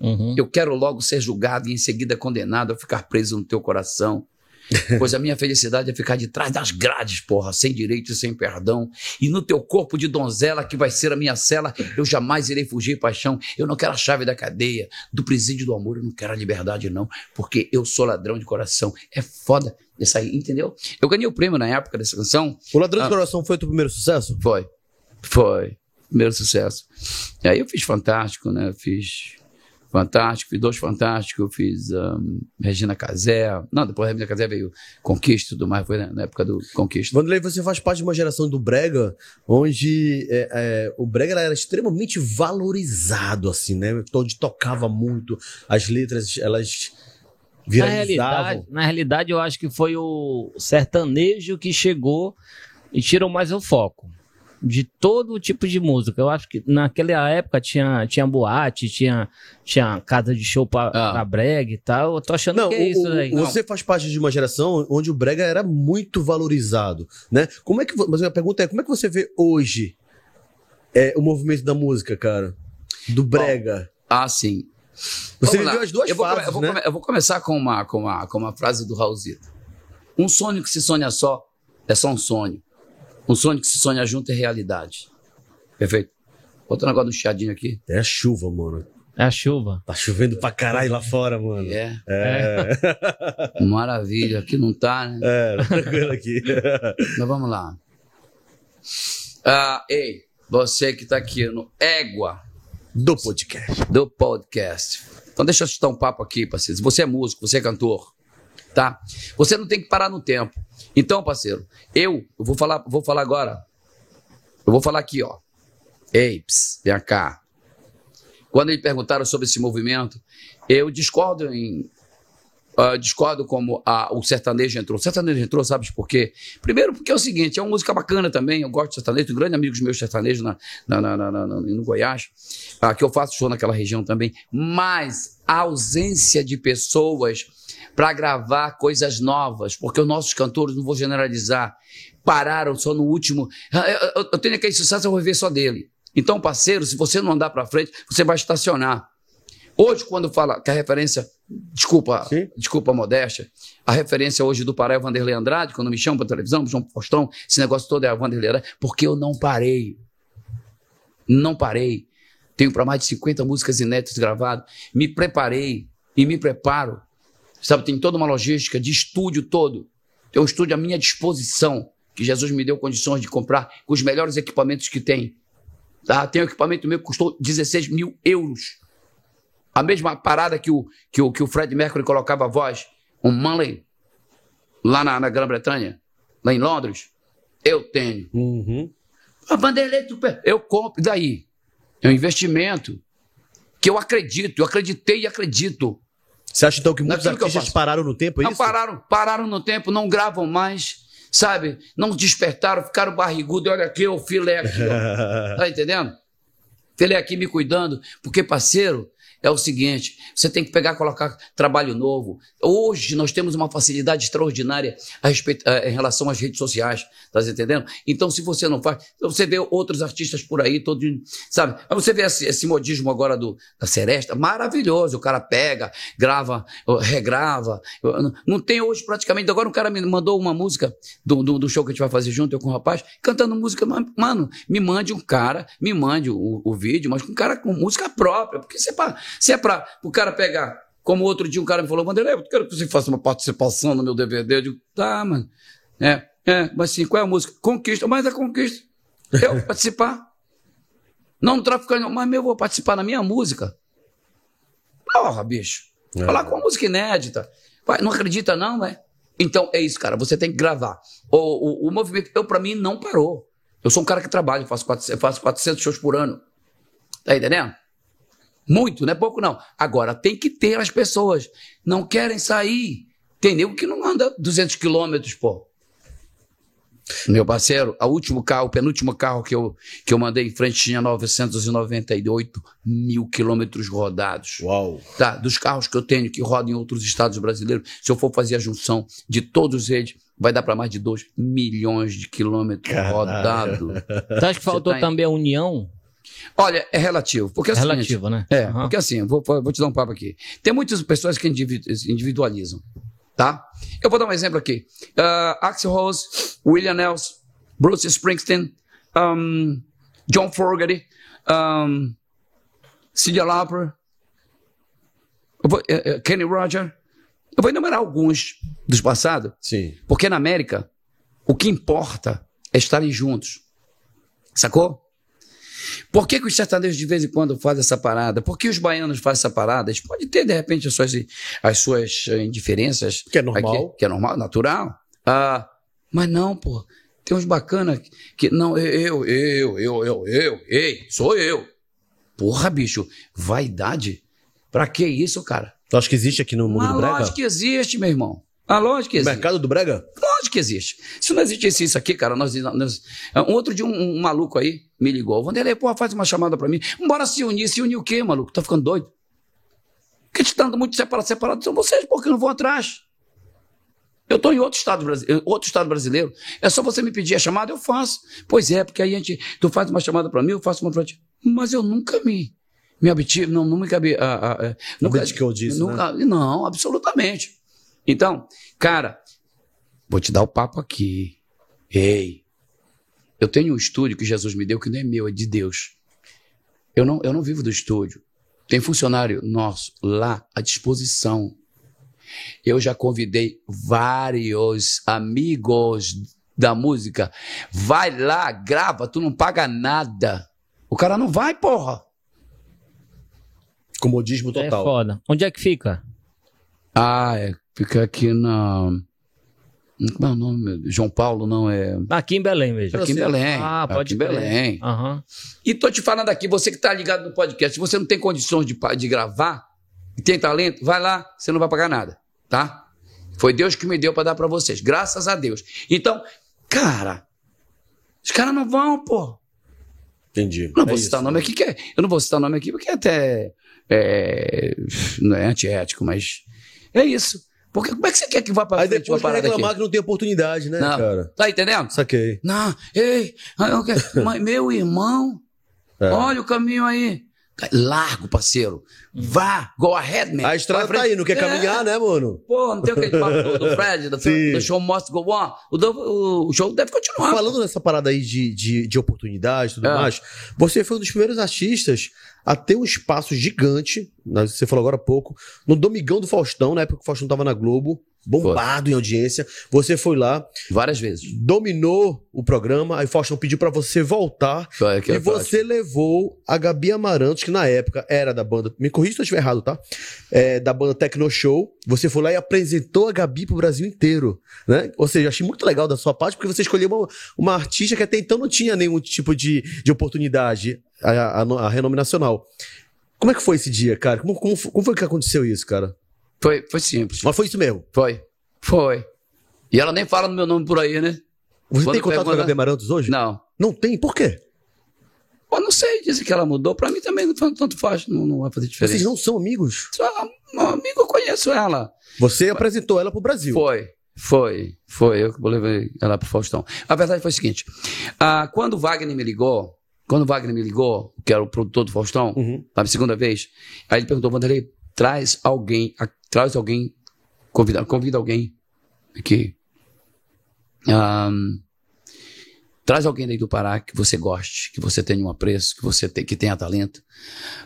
Uhum. Eu quero logo ser julgado e em seguida condenado a ficar preso no teu coração. pois a minha felicidade é ficar de trás das grades, porra, sem direito e sem perdão. E no teu corpo de donzela, que vai ser a minha cela, eu jamais irei fugir, paixão. Eu não quero a chave da cadeia, do presídio do amor, eu não quero a liberdade, não, porque eu sou ladrão de coração. É foda isso aí, entendeu? Eu ganhei o prêmio na época dessa canção. O Ladrão ah, de Coração foi o teu primeiro sucesso? Foi. Foi. Primeiro sucesso. E aí eu fiz Fantástico, né? Fiz Fantástico, fiz dois Fantásticos, fiz um, Regina Casé. Não, depois Regina Casé veio Conquista e tudo mais, foi na época do Conquista. Vanderlei, você faz parte de uma geração do Brega, onde é, é, o Brega era extremamente valorizado, assim, né? Onde tocava muito, as letras, elas na realidade, na realidade, eu acho que foi o sertanejo que chegou e tirou mais o foco de todo tipo de música. Eu acho que naquela época tinha, tinha boate, tinha, tinha casa de show pra, ah. pra brega e tal. Eu tô achando Não, que é isso aí. Você faz parte de uma geração onde o brega era muito valorizado, né? Como é que, mas a pergunta é, como é que você vê hoje é, o movimento da música, cara? Do brega? Bom, ah, sim. Você viveu as duas eu fases, vou, eu, vou né? eu vou começar com uma, com, uma, com uma frase do Raulzito. Um sonho que se sonha só é só um sonho. Um sonho que se sonha junto é realidade. Perfeito? Bota um negócio do chiadinho aqui. É a chuva, mano. É a chuva. Tá chovendo pra caralho lá fora, mano. É. é. é. Maravilha. Aqui não tá, né? É, tranquilo aqui. Mas vamos lá. Ah, ei, você que tá aqui no Égua do podcast. Do podcast. Então deixa eu chutar um papo aqui, parceiro. Você é músico, você é cantor, tá? Você não tem que parar no tempo. Então, parceiro, eu, eu vou falar, vou falar agora. Eu vou falar aqui, ó. Ei, ps, vem cá. Quando eles perguntaram sobre esse movimento, eu discordo em Uh, discordo como a, o sertanejo entrou. O sertanejo entrou, sabes por quê? Primeiro, porque é o seguinte: é uma música bacana também. Eu gosto de sertanejo, tenho grandes amigos meus sertanejos na, na, na, na, no Goiás, uh, que eu faço show naquela região também. Mas a ausência de pessoas para gravar coisas novas, porque os nossos cantores, não vou generalizar, pararam só no último. Ah, eu, eu, eu tenho aquele sucesso, eu vou viver só dele. Então, parceiro, se você não andar para frente, você vai estacionar. Hoje, quando fala que a referência, desculpa, Sim. desculpa a modéstia, a referência hoje do Pará é o Vanderlei Andrade, quando me chamam para televisão, João Postão, esse negócio todo é o Vanderlei Andrade, porque eu não parei. Não parei. Tenho para mais de 50 músicas inéditas gravadas. Me preparei e me preparo. Sabe, tem toda uma logística de estúdio todo. Tem um estúdio à minha disposição, que Jesus me deu condições de comprar com os melhores equipamentos que tem. Tá? Tem um equipamento meu que custou 16 mil euros. A mesma parada que o, que o, que o Fred Mercury colocava a voz, um Manley, lá na, na Grã-Bretanha, lá em Londres, eu tenho. Uhum. A Vanderlei, eu compro. Daí? É um investimento que eu acredito, eu acreditei e acredito. Você acha então que muitos Naquilo artistas que pararam no tempo, é não, isso? pararam, pararam no tempo, não gravam mais, sabe? Não despertaram, ficaram barrigudos. Olha aqui, o filé aqui, ó. tá entendendo? Filé aqui me cuidando, porque, parceiro, é o seguinte: você tem que pegar e colocar trabalho novo. Hoje nós temos uma facilidade extraordinária a respeito, a, em relação às redes sociais, tá entendendo? Então, se você não faz, você vê outros artistas por aí, todo, sabe? Mas você vê esse, esse modismo agora do, da Seresta, maravilhoso. O cara pega, grava, regrava. Não tem hoje praticamente. Agora um cara me mandou uma música do, do, do show que a gente vai fazer junto, eu com o rapaz, cantando música. Mano, me mande um cara, me mande o, o vídeo, mas com um cara com música própria. Porque pra, se é pra o cara pegar. Como outro dia um cara me falou, Vanderlei, eu quero que você faça uma participação no meu DVD. Eu digo, tá, mano. É, é, mas assim, qual é a música? Conquista, mas é conquista. Eu participar. Não traficando, mas meu, vou participar na minha música. Porra, bicho. É. Falar com uma música inédita. Vai, não acredita, não, né? Então é isso, cara. Você tem que gravar. O, o, o movimento, eu, pra mim, não parou. Eu sou um cara que trabalha, eu faço 400, eu faço 400 shows por ano. Tá entendendo? Muito, não é pouco não. Agora, tem que ter as pessoas. Não querem sair. Tem nego que não anda 200 quilômetros, pô. Meu parceiro, o último carro, o penúltimo carro que eu, que eu mandei em frente tinha 998 mil quilômetros rodados. Uau! Tá, dos carros que eu tenho que rodam em outros estados brasileiros, se eu for fazer a junção de todos eles, vai dar para mais de 2 milhões de quilômetros rodados. Você acha que faltou tá também a união? Olha, é relativo. Porque é, é relativo, seguinte, né? É, uhum. porque assim, vou, vou te dar um papo aqui. Tem muitas pessoas que individualizam, tá? Eu vou dar um exemplo aqui. Uh, Axel Rose, William Nelson, Bruce Springsteen, um, John Fogerty, um, Cyndi Lauper, uh, uh, Kenny Roger. Eu vou enumerar alguns dos passados. Sim. Porque na América, o que importa é estarem juntos. Sacou? Por que, que os sertanejos de vez em quando fazem essa parada? Por que os baianos fazem essa parada? Eles podem ter, de repente, as suas, as suas eh, indiferenças. Que é normal. Aqui, que é normal, natural. Ah, mas não, pô. Tem uns bacanas que. Não, eu, eu, eu, eu, eu, ei, sou eu. Porra, bicho, vaidade? Pra que isso, cara? Tu acha que existe aqui no mundo Mas do brega? Lógico que existe, meu irmão. Ah, lógico que existe. Mercado do brega? Lógico que existe. Se não existisse isso aqui, cara, nós. nós um outro dia, um, um maluco aí me ligou. Vanderlei, porra, faz uma chamada pra mim. Bora se unir. Se unir o quê, maluco? Tá ficando doido? Porque te dando muito separado, separado são vocês, porque não vão atrás. Eu estou em outro estado, outro estado brasileiro. É só você me pedir a chamada, eu faço. Pois é, porque aí a gente, tu faz uma chamada para mim, eu faço uma para ti. Mas eu nunca me, me obtive, não, me cabe. A, a, a, nunca, que eu disse, nunca, né? Não, absolutamente. Então, cara, vou te dar o papo aqui. Ei, eu tenho um estúdio que Jesus me deu que não é meu, é de Deus. Eu não, eu não vivo do estúdio. Tem funcionário nosso lá à disposição. Eu já convidei vários amigos da música. Vai lá, grava, tu não paga nada. O cara não vai, porra. Comodismo É total. foda. Onde é que fica? Ah, é, fica aqui na. Como é o nome? João Paulo, não é. Aqui em Belém mesmo. Aqui em Belém. Ah, pode aqui em. Belém. Aham. E tô te falando aqui, você que tá ligado no podcast, se você não tem condições de, de gravar e tem talento, vai lá, você não vai pagar nada, tá? Foi Deus que me deu para dar para vocês, graças a Deus. Então, cara, os caras não vão, pô. Entendi. Não É vou isso. citar nome aqui, que é, eu não vou citar nome aqui porque até é, não é antiético, mas é isso. Porque como é que você quer que vá para Aí frente uma depois vai parada reclamar aqui? que não tem oportunidade, né, Não. cara? Tá entendendo? Saquei. Não, ei, mas meu irmão, É. olha o caminho aí. Largo, parceiro. Vá, go ahead, man. A estrada tá aí, não quer É. caminhar, né, mano? Pô, não tem aquele papo do, do Fred, do, Sim. do show must go on. O, do- o show deve continuar. Falando nessa parada aí de, de, de oportunidade e tudo É. mais, você foi um dos primeiros artistas a ter um espaço gigante, né, você falou agora há pouco, no Domingão do Faustão, na época que o Faustão tava na Globo, bombado em audiência. Você foi lá, Várias vezes. dominou o programa, aí o Faustão pediu pra você voltar. Foi aquele E você levou a Gabi Amarantos, que na época era da banda. Me corrija se eu estiver errado, tá? É, da banda Tecno Show. Você foi lá e apresentou a Gabi pro Brasil inteiro. Né? Ou seja, achei muito legal da sua parte, porque você escolheu uma, uma artista que até então não tinha nenhum tipo de, de oportunidade, a, a, a renome nacional. Como é que foi esse dia, cara? Como, como, como foi que aconteceu isso, cara? Foi, foi simples. Mas foi isso mesmo. Foi. Foi. E ela nem fala no meu nome por aí, né? Você Quando tem contato com a Gabi Amarantos hoje? Não. Não tem? Por quê? Pô, não sei, dizem que ela mudou. Pra mim também não tanto faz, não, não vai fazer diferença. Vocês não são amigos? Só um amigo, eu conheço ela. Você apresentou ela pro Brasil. Foi, foi, foi. Eu que levei ela pro Faustão. A verdade foi o seguinte: ah, quando o Wagner me ligou, quando o Wagner me ligou, que era o produtor do Faustão, Uhum. a segunda vez, aí ele perguntou, Vanderlei, traz alguém, traz alguém, convida, convida alguém aqui. Ahn, traz alguém daí do Pará que você goste, que você tenha um apreço, que você te- que tenha talento.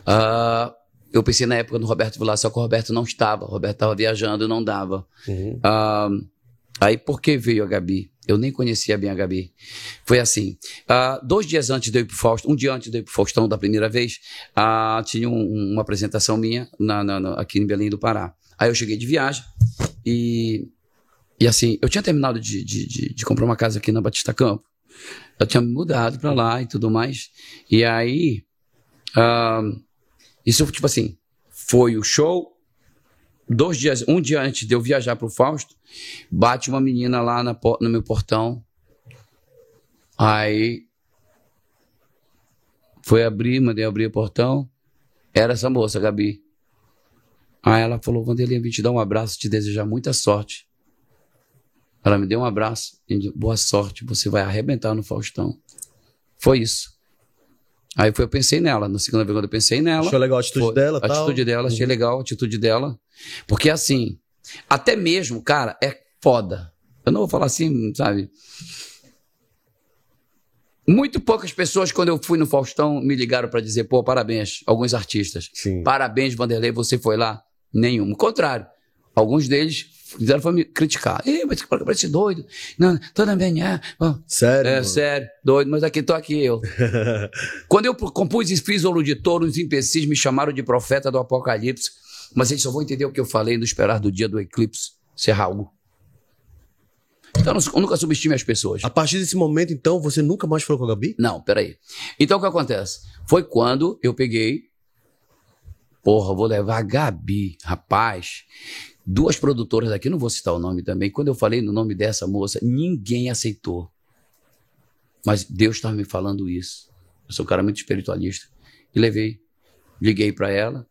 Ah, eu pensei na época no Roberto Vilar, só que o Roberto não estava. O Roberto estava viajando e não dava. Uhum. Ah, aí por que veio a Gabi? Eu nem conhecia bem a Gabi. Foi assim. ah, dois dias antes de eu ir pro Faustão, um dia antes de eu ir pro Faustão da primeira vez, ah, tinha um- uma apresentação minha na- na- na- aqui em Belém do Pará. Aí eu cheguei de viagem e, e assim, eu tinha terminado de, de, de- de comprar uma casa aqui na Batista Campo. Eu tinha me mudado pra lá e tudo mais. E aí, ah, isso tipo assim, foi o show, dois dias, um dia antes de eu viajar pro Fausto, bate uma menina lá na no meu portão. Aí foi abrir, mandei abrir o portão. Era essa moça, Gabi. Aí ela falou: Vanderlei, eu vim te dar um abraço, te desejar muita sorte. Ela me deu um abraço e disse, boa sorte, você vai arrebentar no Faustão. Foi isso. Aí foi, eu pensei nela. Na segunda vez quando eu pensei nela. Achou legal a atitude Foi. dela A tal? atitude dela, achei Uhum. legal a atitude dela. Porque assim, até mesmo, cara, é foda. Eu não vou falar assim, sabe? Muito poucas pessoas, quando eu fui no Faustão, me ligaram pra dizer, pô, parabéns, alguns artistas. Sim. Parabéns, Vanderlei, você foi lá. Nenhum. O contrário. Alguns deles fizeram foi me criticar. Ih, mas que parece doido. Não, toda bem, é. Sério? é, mano? sério, doido, mas aqui tô aqui eu. Quando eu compus e fiz Ouro de Touro, os imbecis me chamaram de profeta do Apocalipse, mas eles só vão entender o que eu falei no esperar do dia do eclipse ser algo. Então, eu nunca subestime as pessoas. A partir desse momento, então, você nunca mais falou com a Gabi? Não, peraí. Então, o que acontece? Foi quando eu peguei. Porra, vou levar a Gabi, rapaz. Duas produtoras aqui, não vou citar o nome também. Quando eu falei no nome dessa moça, ninguém aceitou. Mas Deus estava me falando isso. Eu sou um cara muito espiritualista. E levei. Liguei para ela.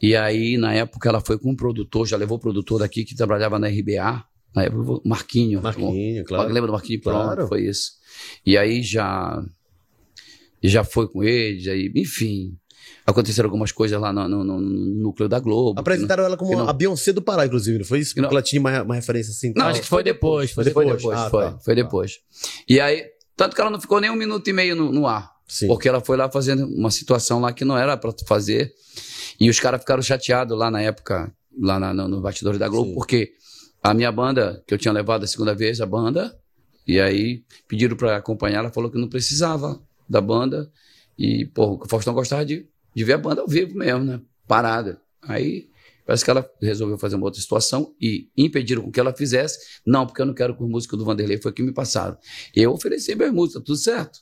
E aí, na época, ela foi com um produtor, já levou o produtor daqui que trabalhava na RBA. Na época, Marquinho. Marquinho, claro. Lembra do Marquinhos? Pronto, Claro. foi isso. E aí já já foi com eles, aí, enfim. Aconteceram algumas coisas lá no, no- no- núcleo da Globo. Apresentaram ela como não- a Beyoncé do Pará, inclusive, não foi isso? Que não- ela tinha uma, uma referência assim. Não, acho que foi depois. Foi depois, depois. depois. Ah, foi, tá. foi depois. E aí, tanto que ela não ficou nem um minuto e meio no, no ar. Sim. Porque ela foi lá fazendo uma situação lá que não era pra fazer. E os caras ficaram chateados lá na época, lá na, no, no Bastidores da Globo, Sim. porque a minha banda, que eu tinha levado a segunda vez, a banda, e aí pediram pra acompanhar, ela falou que não precisava da banda. E, pô, o Faustão gostava de, de ver a banda ao vivo mesmo, né? Parada. Aí parece que ela resolveu fazer uma outra situação e impediram que ela fizesse. Não, porque eu não quero com música do Vanderlei, foi o que me passaram. Eu ofereci minhas músicas, tudo certo.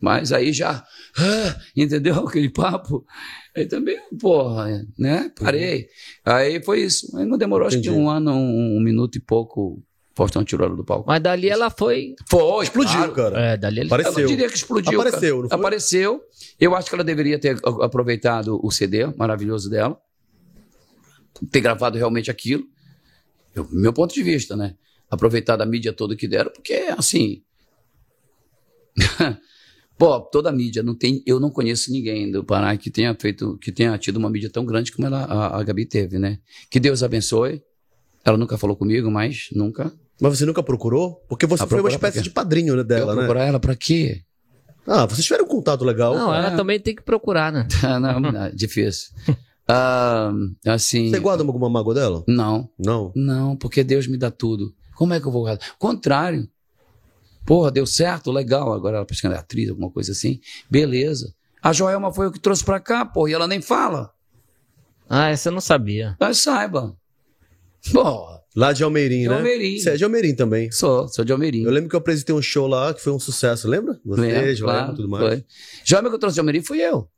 Mas aí já, ah, entendeu aquele papo? Aí também, porra, né? Parei. Aí foi isso. Aí não demorou, acho que Entendi. um ano, um, um minuto e pouco, Faustão tirou ela do palco. Mas dali ela foi. Foi, Explodiu, claro. cara. É, dali ele Eu não Apareceu. diria que explodiu. Apareceu, não foi? Apareceu. Eu acho que ela deveria ter a- aproveitado o CD maravilhoso dela, ter gravado realmente aquilo. Eu- meu ponto de vista, né? Aproveitado a mídia toda que deram, porque, assim. Pô, toda a mídia, não tem, eu não conheço ninguém do Pará que tenha feito, que tenha tido uma mídia tão grande como ela, a, a Gabi teve, né? Que Deus abençoe. Ela nunca falou comigo, mas nunca. Mas você nunca procurou? Porque você Ah, foi uma espécie de padrinho né, eu dela, né? procurar ela pra quê? Ah, vocês tiveram um contato legal. Não, ela É. também tem que procurar, né? Ah, não, não, difícil. Ah, assim. Você guarda alguma mágoa dela? Não, Não. não, porque Deus me dá tudo. Como é que eu vou guardar? Contrário. Porra, deu certo, legal. Agora ela parece que ela é atriz, alguma coisa assim. Beleza. A Joelma foi o que trouxe pra cá, porra, e ela nem fala. Ah, essa eu não sabia. Mas saiba. Porra, Lá de Almeirim, de né? Almeirim. Você é de Almeirim também. Sou, sou de Almeirim. Eu lembro que eu apresentei um show lá que foi um sucesso, lembra? Você, Lembro, Joelma, claro, tudo mais. foi. Joelma que eu trouxe de Almeirim fui eu.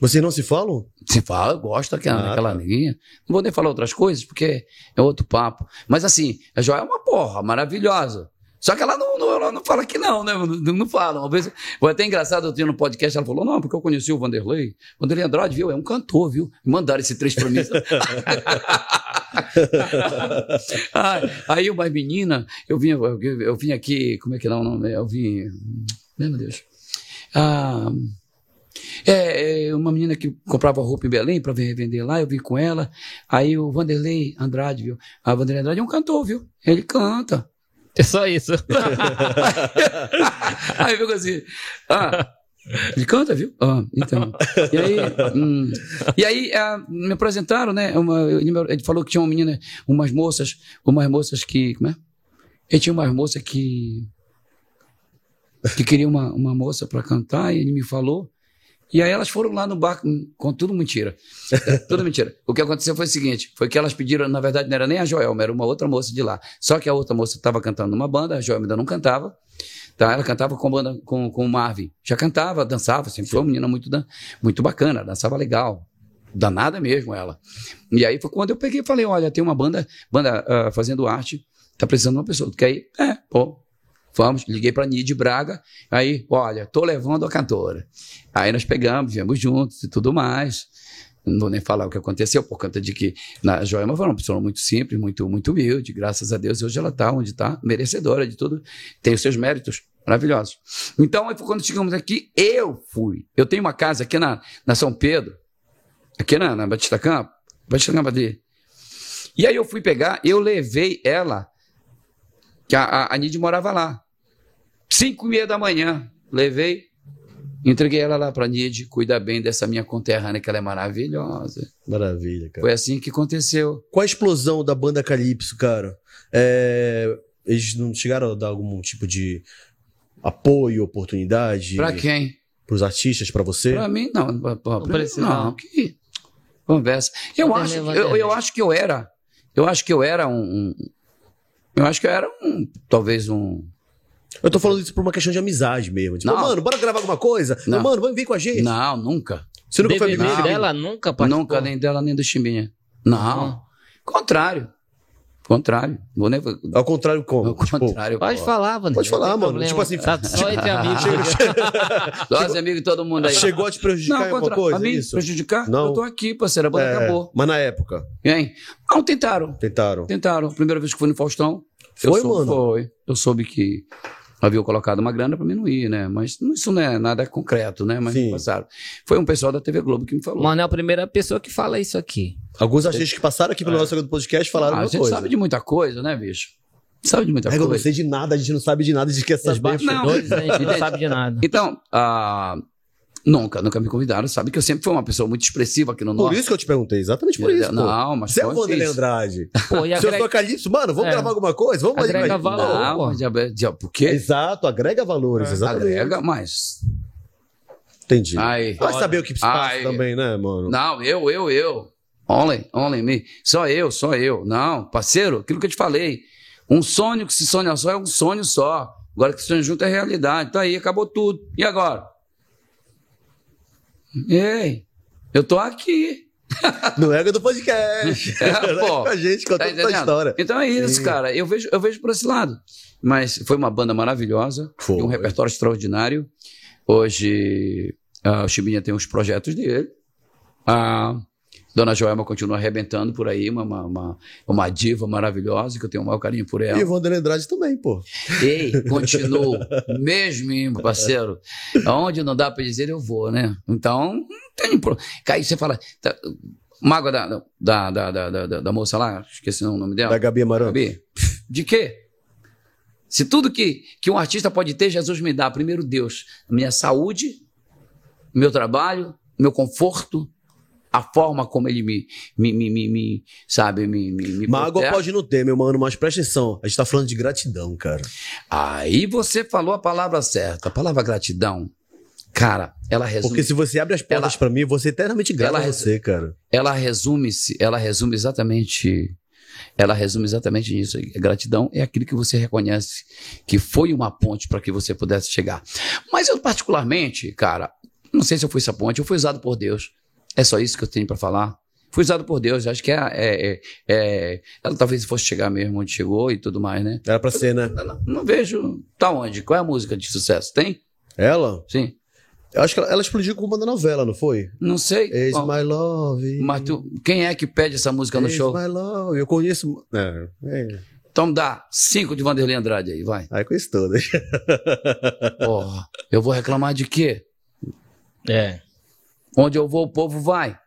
Vocês não se falam? Se fala, eu gosto daquela, Ah, daquela tá. linha. Não vou nem falar outras coisas, porque é outro papo. Mas assim, a Joelma é uma porra, maravilhosa. Só que ela não, não, ela não fala que não, né? Não, não fala. Uma vez, foi até engraçado, eu tinha no podcast, ela falou, não, porque eu conheci o Vanderlei. Vanderlei Andrade, viu? É um cantor, viu? Mandaram esse trecho pra mim. aí uma menina, eu vim, eu, eu vim aqui, como é que não, não eu vim, meu Deus. Ah, é, é, uma menina que comprava roupa em Belém para vender lá, eu vi com ela. Aí o Vanderlei Andrade, viu? A Vanderlei Andrade é um cantor, viu? Ele canta. É só isso. aí ficou assim. Ah, ele canta, viu? Ah, então. E aí, hum, e aí ah, me apresentaram, né? Uma, ele falou que tinha uma menina, umas moças, umas moças que. Como é? Ele tinha umas moças que. que queria uma, uma moça para cantar, e ele me falou. E aí elas foram lá no bar com tudo mentira. tudo mentira. O que aconteceu foi o seguinte: foi que elas pediram, na verdade, não era nem a Joelma, era uma outra moça de lá. Só que a outra moça estava cantando numa banda, a Joelma ainda não cantava. Tá? Ela cantava com banda com, com o Marvin. Já cantava, dançava, sempre foi uma menina muito, muito bacana, dançava legal. Danada mesmo ela. E aí foi quando eu peguei e falei: olha, tem uma banda, banda uh, fazendo arte, tá precisando de uma pessoa. Tu quer ir? É, pô, Vamos, liguei para Nide Braga, aí, olha, tô levando a cantora. Aí nós pegamos, viemos juntos e tudo mais. Não vou nem falar o que aconteceu, por conta de que na Joelma foi uma pessoa muito simples, muito, muito humilde, graças a Deus, hoje ela está onde está, merecedora de tudo, tem os seus méritos maravilhosos. Então, quando chegamos aqui, eu fui. Eu tenho uma casa aqui na, na São Pedro, aqui na, na Batista Campo, Batista Campo ali. E aí eu fui pegar, eu levei ela que a, a, a Nid morava lá. Cinco e meia da manhã, levei, entreguei ela lá para a Nid, cuida bem dessa minha conterrânea, que ela é maravilhosa. Maravilha, cara. Foi assim que aconteceu. Qual a explosão da banda Calypso, cara? É, eles não chegaram a dar algum tipo de apoio, oportunidade? Para quem? Para os artistas, para você? Para mim, não. Pra, pra, não, não, não. Que conversa. Eu acho, eu, eu acho que eu era, eu acho que eu era um, eu acho que era um, talvez um. Eu tô falando isso por uma questão de amizade mesmo. Tipo, não. mano, bora gravar alguma coisa? Não. Mano, vamos vir com a gente. Não, nunca. Você nunca DVD foi dela? Nunca participou? Nunca, nem dela, nem do Chimbinha. Não. Uhum. Contrário. Contrário. Vou nem... Ao contrário, como? Ao tipo, contrário. Pode falar, mano. Pode falar, mano. Problema. Tipo assim. Tá só entre amigos. Só entre amigos todo mundo aí. Chegou a te prejudicar não, alguma coisa? A mim, isso? prejudicar? Não. Eu tô aqui, parceiro. A banda é, acabou. Mas na época? Hein? Não, tentaram. Tentaram. Tentaram. Primeira vez que fui no Faustão. Foi, soube, mano? Foi. Eu soube que havia colocado uma grana para mim não ir, né? Mas isso não é nada concreto, né? Mas Sim. passaram. Foi um pessoal da TV Globo que me falou. Mano, é a primeira pessoa que fala isso aqui. Alguns artistas que passaram aqui pelo é. nosso podcast falaram ah, a gente coisa. sabe de muita coisa, né, bicho? Sabe de muita é, coisa. Eu não sei de nada, a gente não sabe de nada, a gente quer saber. Não, a gente não sabe de nada. Então, uh, Nunca, nunca me convidaram. Sabe que eu sempre fui uma pessoa muito expressiva aqui no Norte. Por isso que eu te perguntei, exatamente por isso. Não, mas. Você é o Wanderlei Andrade. Pô, e agrega... Se eu sou Calipso, mano, vamos é. gravar alguma coisa? Vamos Agrega valor. Não, pô. De, por quê? Exato, agrega valores, é. exatamente. Agrega, mas. Entendi. Ai, Vai saber o que se passa ai, também, né, mano? Não, eu, eu, eu. Only, only me. Só eu, só eu. Não, parceiro, aquilo que eu te falei. Um sonho que se sonha só é um sonho só. Agora que se sonha junto é realidade. Tá aí, acabou tudo. E agora? Ei, eu tô aqui. No ego do podcast. É, pô, com a gente contando tá a história. Então é isso, Sim. cara. Eu vejo, eu vejo por esse lado. Mas foi uma banda maravilhosa, foi. um repertório extraordinário. Hoje uh, o Chibinha tem os projetos dele. Uh, Dona Joelma continua arrebentando por aí, uma, uma, uma, diva maravilhosa, que eu tenho o maior carinho por ela. E o Wander Andrade também, pô. Ei, continuo. mesmo, parceiro. Aonde não dá para dizer, eu vou, né? Então, não tem problema. Aí você fala. Tá, mágoa da, da, da, da, da, da moça lá, esqueci o nome dela. Da Gabi Amaranto. Gabi. De quê? Se tudo que, que um artista pode ter, Jesus me dá. Primeiro, Deus. Minha saúde, meu trabalho, meu conforto, a forma como ele me, me, me, me, me sabe, me, me, me Mágoa pode não ter, meu mano, mas presta atenção. A gente tá falando de gratidão, cara. Aí você falou a palavra certa. A palavra gratidão, cara, ela resume... Porque se você abre as portas para mim, você é eternamente grato a você, cara. Ela resume-se, ela resume exatamente... Ela resume exatamente isso. Gratidão é aquilo que você reconhece que foi uma ponte para que você pudesse chegar. Mas eu, particularmente, cara, não sei se eu fui essa ponte, eu fui usado por Deus. É só isso que eu tenho para falar. fui usado por Deus. Acho que é, é, é, é, ela talvez fosse chegar mesmo onde chegou e tudo mais, né? Era pra ser, né? Eu não, não vejo. Tá onde? Qual é a música de sucesso? Tem? Ela? Sim. Eu acho que ela, ela explodiu com uma da novela, não foi? Não sei. Ex Bom, My Love. mas tu, quem é que pede essa música no Ex show? My Love. Eu conheço. É, é. Então dá cinco de Vanderlei Andrade aí, vai. Aí conheço todas. Porra, eu vou reclamar de quê? É. Onde eu vou, o povo vai.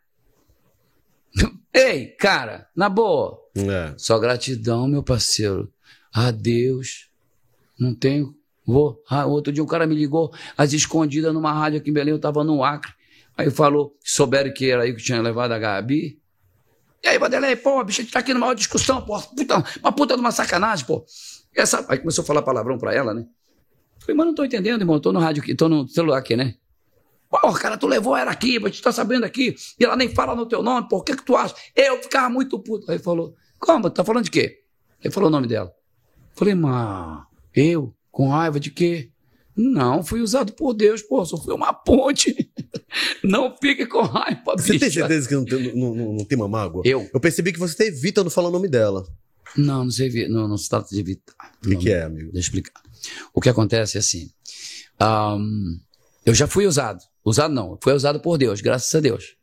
Ei, cara, na boa. É. Só gratidão, meu parceiro. Adeus. Não tenho. Vou. Ah, outro dia um cara me ligou, às escondidas numa rádio aqui em Belém, eu tava no Acre. Aí falou, souberam que era aí que tinha levado a Gabi. E aí, Vanderlei, pô, bicho, a gente tá aqui numa maior discussão, pô. Puta, uma puta de uma sacanagem, pô. E essa... Aí começou a falar palavrão pra ela, né? Falei, mas não tô entendendo, irmão. Tô no rádio aqui, tô no celular aqui, né? Porra, cara, tu levou ela aqui, mas tu tá sabendo aqui. E ela nem fala no teu nome, o que que tu acha? Eu ficava muito puto. Aí ele falou, como? Tá falando de quê? Ele falou o nome dela. Falei, mas eu? Com raiva de quê? Não, fui usado por Deus, pô, só fui uma ponte. Não fique com raiva, Você tem certeza que não tem, não, não- não tem uma mágoa? Eu? Eu percebi que você evita não falar o nome dela. Não, não sei, não, não se trata de evitar. O que, que é, amigo? Deixa eu explicar. O que acontece é assim. ahn, eu já fui usado. Usado não, foi usado por Deus, graças a Deus.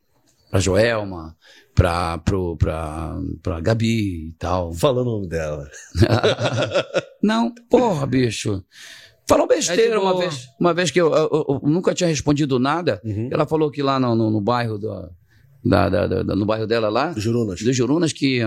Pra Joelma, pra, pro, pra, pra Gabi e tal. Fala o nome dela. não, porra, bicho. Falou besteira É uma vez. Uma vez que eu, eu- eu nunca tinha respondido nada. Uhum. Ela falou que lá no, no, no bairro da, da, da- da- da- no bairro dela lá, Jurunas. dos Jurunas que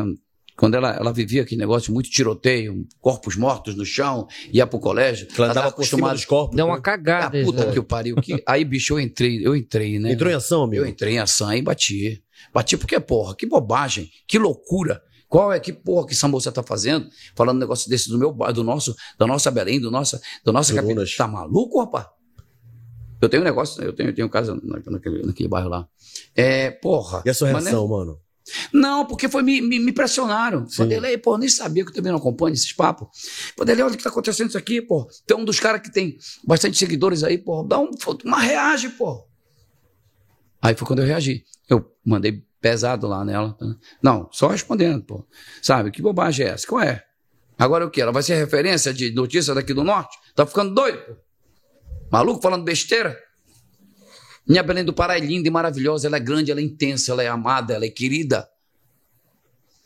quando ela, ela vivia aquele negócio muito tiroteio, corpos mortos no chão, ia pro colégio, ela tava andava por cima dos corpos. Deu uma né? Ah, cagada. puta né? que o pariu. Que... Aí, bicho, eu entrei, eu entrei, né? Entrou em ação, amigo? Eu entrei em ação e bati. Bati porque, porra, que bobagem, que loucura. Qual é que porra que essa moça tá fazendo? Falando um negócio desse do meu bairro, do nosso, da nossa Belém, do nossa, do nossa capital. Tá maluco, rapaz? Eu tenho um negócio, eu tenho, eu tenho casa na- naquele, naquele bairro lá. É, porra. E a sua mas, né, reação, mano? Não, porque foi me, me, me pressionaram. Vanderlei, pô, nem sabia que eu também não acompanho esses papos. Vanderlei, olha o que tá acontecendo isso aqui, pô. Tem um dos caras que tem bastante seguidores aí, pô. Dá um, uma reage, pô. Aí foi quando eu reagi. Eu mandei pesado lá nela. né? Não, só respondendo, pô. Sabe, que bobagem é essa? Qual é? Agora o que? Ela vai ser referência de notícia daqui do norte? Tá ficando doido, pô. Maluco falando besteira? Minha Belém do Pará é linda e maravilhosa, ela é grande, ela é intensa, ela é amada, ela é querida.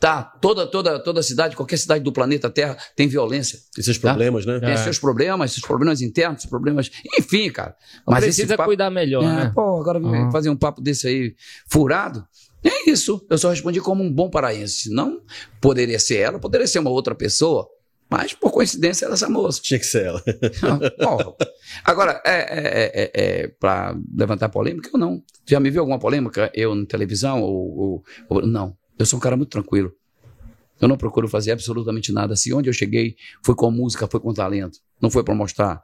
Tá, toda, toda, toda cidade, qualquer cidade do planeta Terra tem violência. E seus Tá. problemas, né? Tem É. seus problemas, seus problemas internos, seus problemas. Enfim, cara. Mas Precisa papo- cuidar melhor, é, né? Pô, agora Uhum. fazer um papo desse aí furado. É isso. Eu só respondi como um bom paraense. Não poderia ser ela, poderia ser uma outra pessoa. Mas, por coincidência, era essa moça. Tinha que ser ela. Porra. Agora, é, é, é, é, para levantar polêmica, eu não. Já me viu alguma polêmica? Eu na televisão? Ou, ou- ou- não. Eu sou um cara muito tranquilo. Eu não procuro fazer absolutamente nada. Se onde eu cheguei foi com música, foi com talento. Não foi para mostrar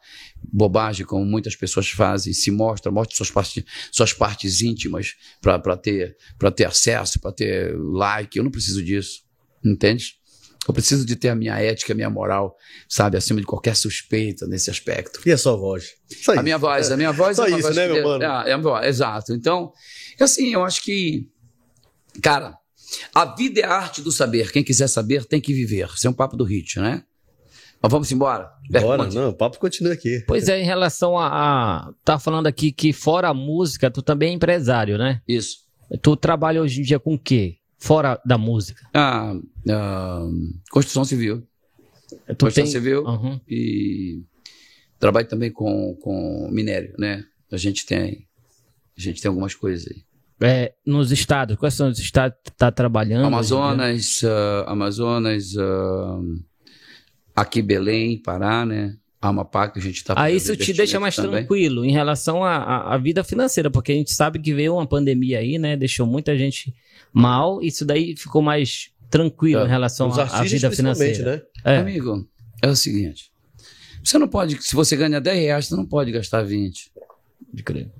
bobagem, como muitas pessoas fazem. Se mostra, mostra suas partes, suas partes íntimas para ter, pra ter acesso, para ter like. Eu não preciso disso. Entende? Eu preciso de ter a minha ética, a minha moral, sabe, acima de qualquer suspeita nesse aspecto. E a sua voz? Só A isso. minha voz, a minha voz Só é uma isso, voz né, que- meu mano? É, é a minha voz, exato. Então, assim, eu acho que, cara, a vida é a arte do saber. Quem quiser saber tem que viver. Isso é um papo do hit, né? Mas vamos embora. Bora, Pergunte. não, o papo continua aqui. Pois é, em relação a, a. Tá falando aqui que fora a música, tu também é empresário, né? Isso. Tu trabalha hoje em dia com o quê? Fora da música. Ah, ah, construção civil. Tu Construção civil Aham. e trabalho também com, com minério, né? A gente tem, a gente tem algumas coisas aí. É, nos estados, quais são os estados que tu tá trabalhando? Amazonas, ah, Amazonas, ah, aqui Belém, Pará, né? Amapá, que a gente está Aí isso te deixa mais tranquilo em relação à, à- vida financeira, porque a gente sabe que veio uma pandemia aí, né? Deixou muita gente mal, isso daí ficou mais tranquilo É, em relação à, vida financeira. né? É. Amigo, é o seguinte. Você não pode, se você ganha 10 reais, você não pode gastar 20. De crer.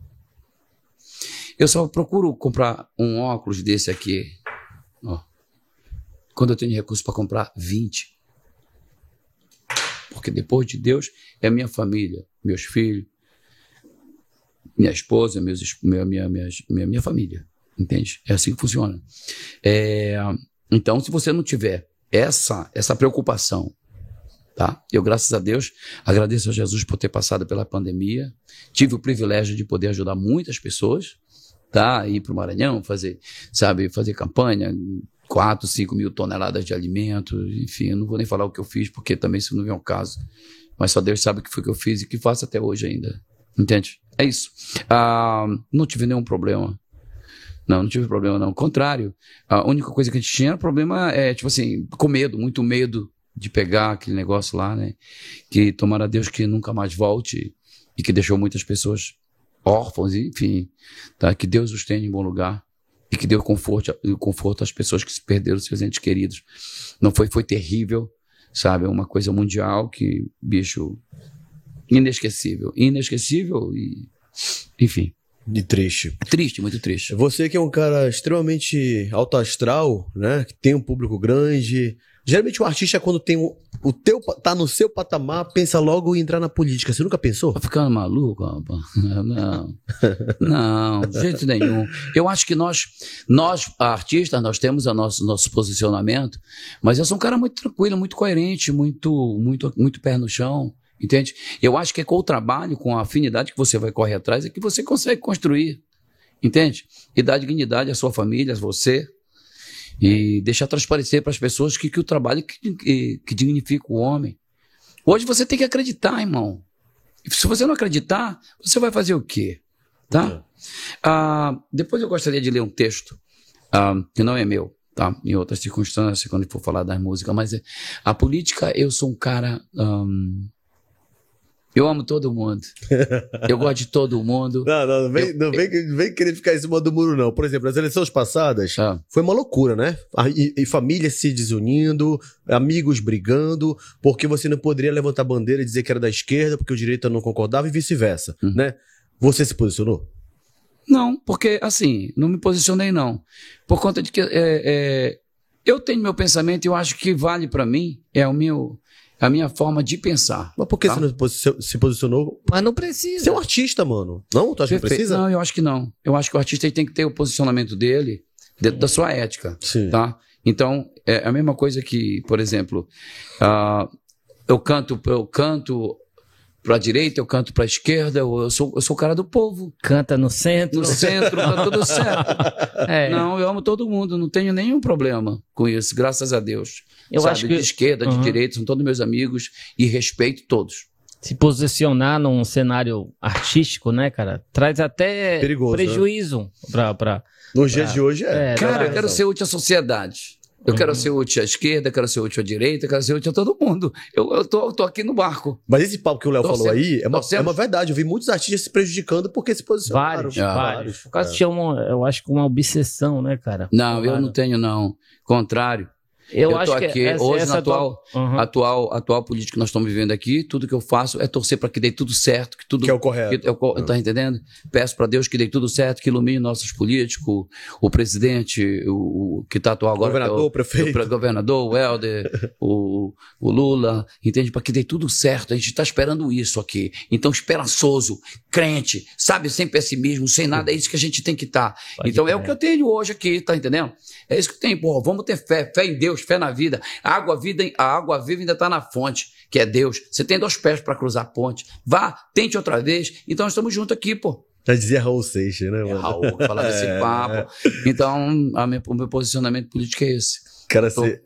Eu só procuro comprar um óculos desse aqui, ó, quando eu tenho recurso para comprar 20. Porque depois de Deus é minha família, meus filhos, minha esposa, meus, minha, minha, minha, minha família. Entende? É assim que funciona. É, então, se você não tiver essa, essa preocupação, tá? Eu, graças a Deus, agradeço a Jesus por ter passado pela pandemia. Tive o privilégio de poder ajudar muitas pessoas, tá? Ir para o Maranhão, fazer, sabe, fazer campanha, 4, 5 mil toneladas de alimento, enfim, eu não vou nem falar o que eu fiz, porque também isso não é um caso. Mas só Deus sabe o que foi que eu fiz e que faço até hoje ainda. Entende? É isso. Ah, não tive nenhum problema. Não, não tive problema, não. Ao contrário, a única coisa que a gente tinha problema é, tipo assim, com medo, muito medo de pegar aquele negócio lá, né? Que tomara Deus que nunca mais volte e que deixou muitas pessoas órfãos, enfim, tá? Que Deus os tenha em bom lugar e que deu conforto, conforto às pessoas que se perderam seus entes queridos. Não foi, foi terrível, sabe? É uma coisa mundial que, bicho, inesquecível, inesquecível e, enfim. De triste. Triste, muito triste. Você que é um cara extremamente alto astral, né? Que tem um público grande. Geralmente o artista, quando tem o, o teu, tá no seu patamar, pensa logo em entrar na política. Você nunca pensou? Tá ficando maluco, rapaz? Não. Não, de jeito nenhum. Eu acho que nós, nós, artistas, nós temos o nosso, nosso posicionamento, mas eu sou um cara muito tranquilo, muito coerente, muito, muito, muito pé no chão. Entende? Eu acho que é com o trabalho, com a afinidade que você vai correr atrás, é que você consegue construir. Entende? E dar dignidade à sua família, a você. E deixar transparecer para as pessoas que, que o trabalho que, que, que dignifica o homem. Hoje você tem que acreditar, irmão. Se você não acreditar, você vai fazer o quê? Tá? Ah, depois eu gostaria de ler um texto ah, que não é meu, tá? Em outras circunstâncias, quando for falar das músicas, mas é, a política, eu sou um cara. Um, eu amo todo mundo. Eu gosto de todo mundo. Não, não, não vem, eu, não vem, vem querer ficar em cima do muro, não. Por exemplo, nas eleições passadas, ah. foi uma loucura, né? E, e famílias se desunindo, amigos brigando, porque você não poderia levantar a bandeira e dizer que era da esquerda, porque o direito não concordava e vice-versa, hum. né? Você se posicionou? Não, porque assim, não me posicionei, não. Por conta de que é, é, eu tenho meu pensamento e eu acho que vale para mim, é o meu a minha forma de pensar. Mas por que tá? você não se posicionou? Mas não precisa. Você é um artista, mano. Não? Tu acha que precisa? Não, eu acho que não. Eu acho que o artista tem que ter o posicionamento dele dentro da sua ética. Sim. Tá? Então, é a mesma coisa que, por exemplo, uh, eu canto, eu canto para a direita, eu canto para a esquerda, eu sou, eu sou o cara do povo. Canta no centro. No centro, tá tudo certo. É. Não, eu amo todo mundo, não tenho nenhum problema com isso, graças a Deus. Eu Sabe, acho que... De esquerda, uhum. de direita, são todos meus amigos e respeito todos. Se posicionar num cenário artístico, né, cara, traz até Perigoso, né? prejuízo né? para. Pra, Nos pra... dias de hoje é. é cara, eu quero ser útil à sociedade. Eu uhum. quero ser útil à esquerda, quero ser útil à direita, quero ser útil a todo mundo. Eu, eu tô, tô aqui no barco. Mas esse papo que o Léo falou aí é uma, é uma verdade. Eu vi muitos artistas se prejudicando porque se posicionaram. Vários, ah, vários. Por causa é. tinha uma, eu acho que uma obsessão, né, cara? Não, eu não tenho, não. Contrário. Eu, eu acho que aqui, essa, hoje, essa na atual, uhum. atual, atual política que nós estamos vivendo aqui, tudo que eu faço é torcer para que dê tudo certo. Que, tudo, que é o correto. Que, é o, tá entendendo? Peço para Deus que dê tudo certo, que ilumine nossos políticos, o presidente, o, o que está atual agora. Governador, é o prefeito. O governador, o Helder, o, o Lula, entende? Para que dê tudo certo. A gente está esperando isso aqui. Então, esperançoso, crente, sabe, sem pessimismo, sem nada, é isso que a gente tem que estar. Tá. Então, é o que eu tenho hoje aqui, tá entendendo? É isso que tem, pô. Vamos ter fé, fé em Deus, fé na vida. A água, vida, a água viva ainda está na fonte, que é Deus. Você tem dois pés para cruzar a ponte. Vá, tente outra vez. Então estamos juntos aqui, pô. Já dizia Raul Seixas, né, mano? É, Raul, falava esse papo. Então, minha, o meu posicionamento político é esse. Cara, Tô, você...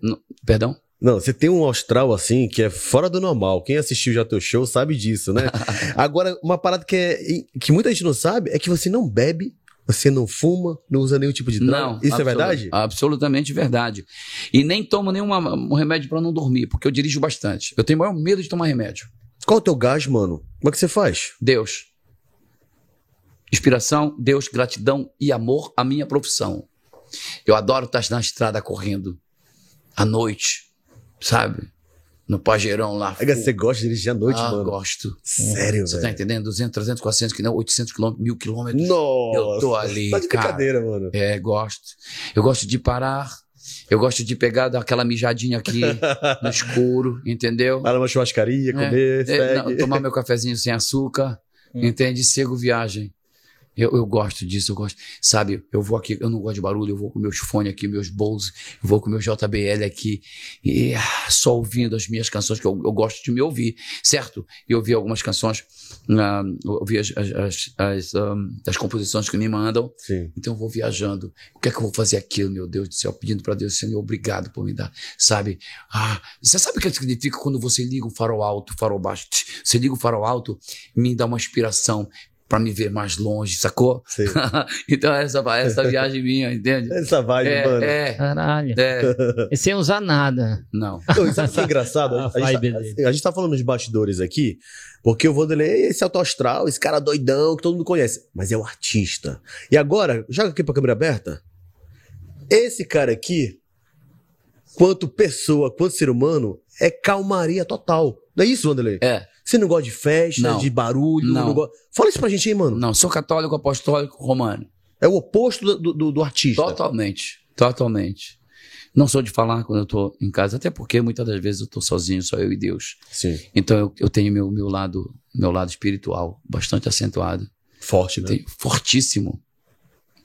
perdão? Não, você tem um astral assim que é fora do normal. Quem assistiu já teu show sabe disso, né? Agora, uma parada que, é, que muita gente não sabe é que você não bebe você não fuma, não usa nenhum tipo de droga? Não. Isso é verdade? Absolutamente verdade. E nem tomo nenhum um remédio para não dormir, porque eu dirijo bastante. Eu tenho maior medo de tomar remédio. Qual é o teu gás, mano? Como é que você faz? Deus. Inspiração, Deus, gratidão e amor à minha profissão. Eu adoro estar na estrada correndo à noite, sabe? No Pajeirão lá. Você gosta de dirigir à noite, ah, mano? gosto. Sério, Você tá entendendo? 200, 300, 400, 800 quilômetros, mil quilômetros. Nossa. Eu tô ali, tá de cara. brincadeira, mano. É, gosto. Eu gosto de parar. Eu gosto de pegar, dar aquela mijadinha aqui no escuro, entendeu? Para uma churrascaria, é, comer, é, não, tomar meu cafezinho sem açúcar, hum. entende? Cego viagem. Eu, eu gosto disso, eu gosto. Sabe, eu vou aqui, eu não gosto de barulho, eu vou com meus fones aqui, meus bolsos, eu vou com meu JBL aqui, e ah, só ouvindo as minhas canções, que eu, eu gosto de me ouvir, certo? E ouvir algumas canções, uh, ouvir as, as, as, as, um, as composições que me mandam. Sim. Então eu vou viajando. O que é que eu vou fazer aquilo, meu Deus do céu? Pedindo para Deus, Senhor, obrigado por me dar. Sabe? Ah, você sabe o que significa quando você liga o farol alto, o farol baixo? Você liga o farol alto, me dá uma inspiração para me ver mais longe, sacou? Sim. então essa, essa viagem minha, entende? Essa vibe, É, mano. é, Caralho. é. E sem usar nada. Não. Não, e sabe o que é engraçado? A A, gente vibe tá, dele. a gente tá falando nos bastidores aqui, porque o Vanderlei é esse alto astral, esse cara doidão que todo mundo conhece, mas é o artista. E agora, joga aqui pra câmera aberta. Esse cara aqui, quanto pessoa, quanto ser humano, é calmaria total. Não é isso, Vanderlei? É. Você não gosta de festa, Não. de barulho, não. Não. gosta... Fala isso pra gente aí, mano. Não, sou católico, apostólico, romano. É o oposto do, do, do artista. Totalmente. Totalmente. Não sou de falar quando eu tô em casa, até porque muitas das vezes eu tô sozinho, só eu e Deus. Sim. Então eu, eu tenho meu, meu lado meu lado espiritual bastante acentuado. Forte, né? tenho, fortíssimo.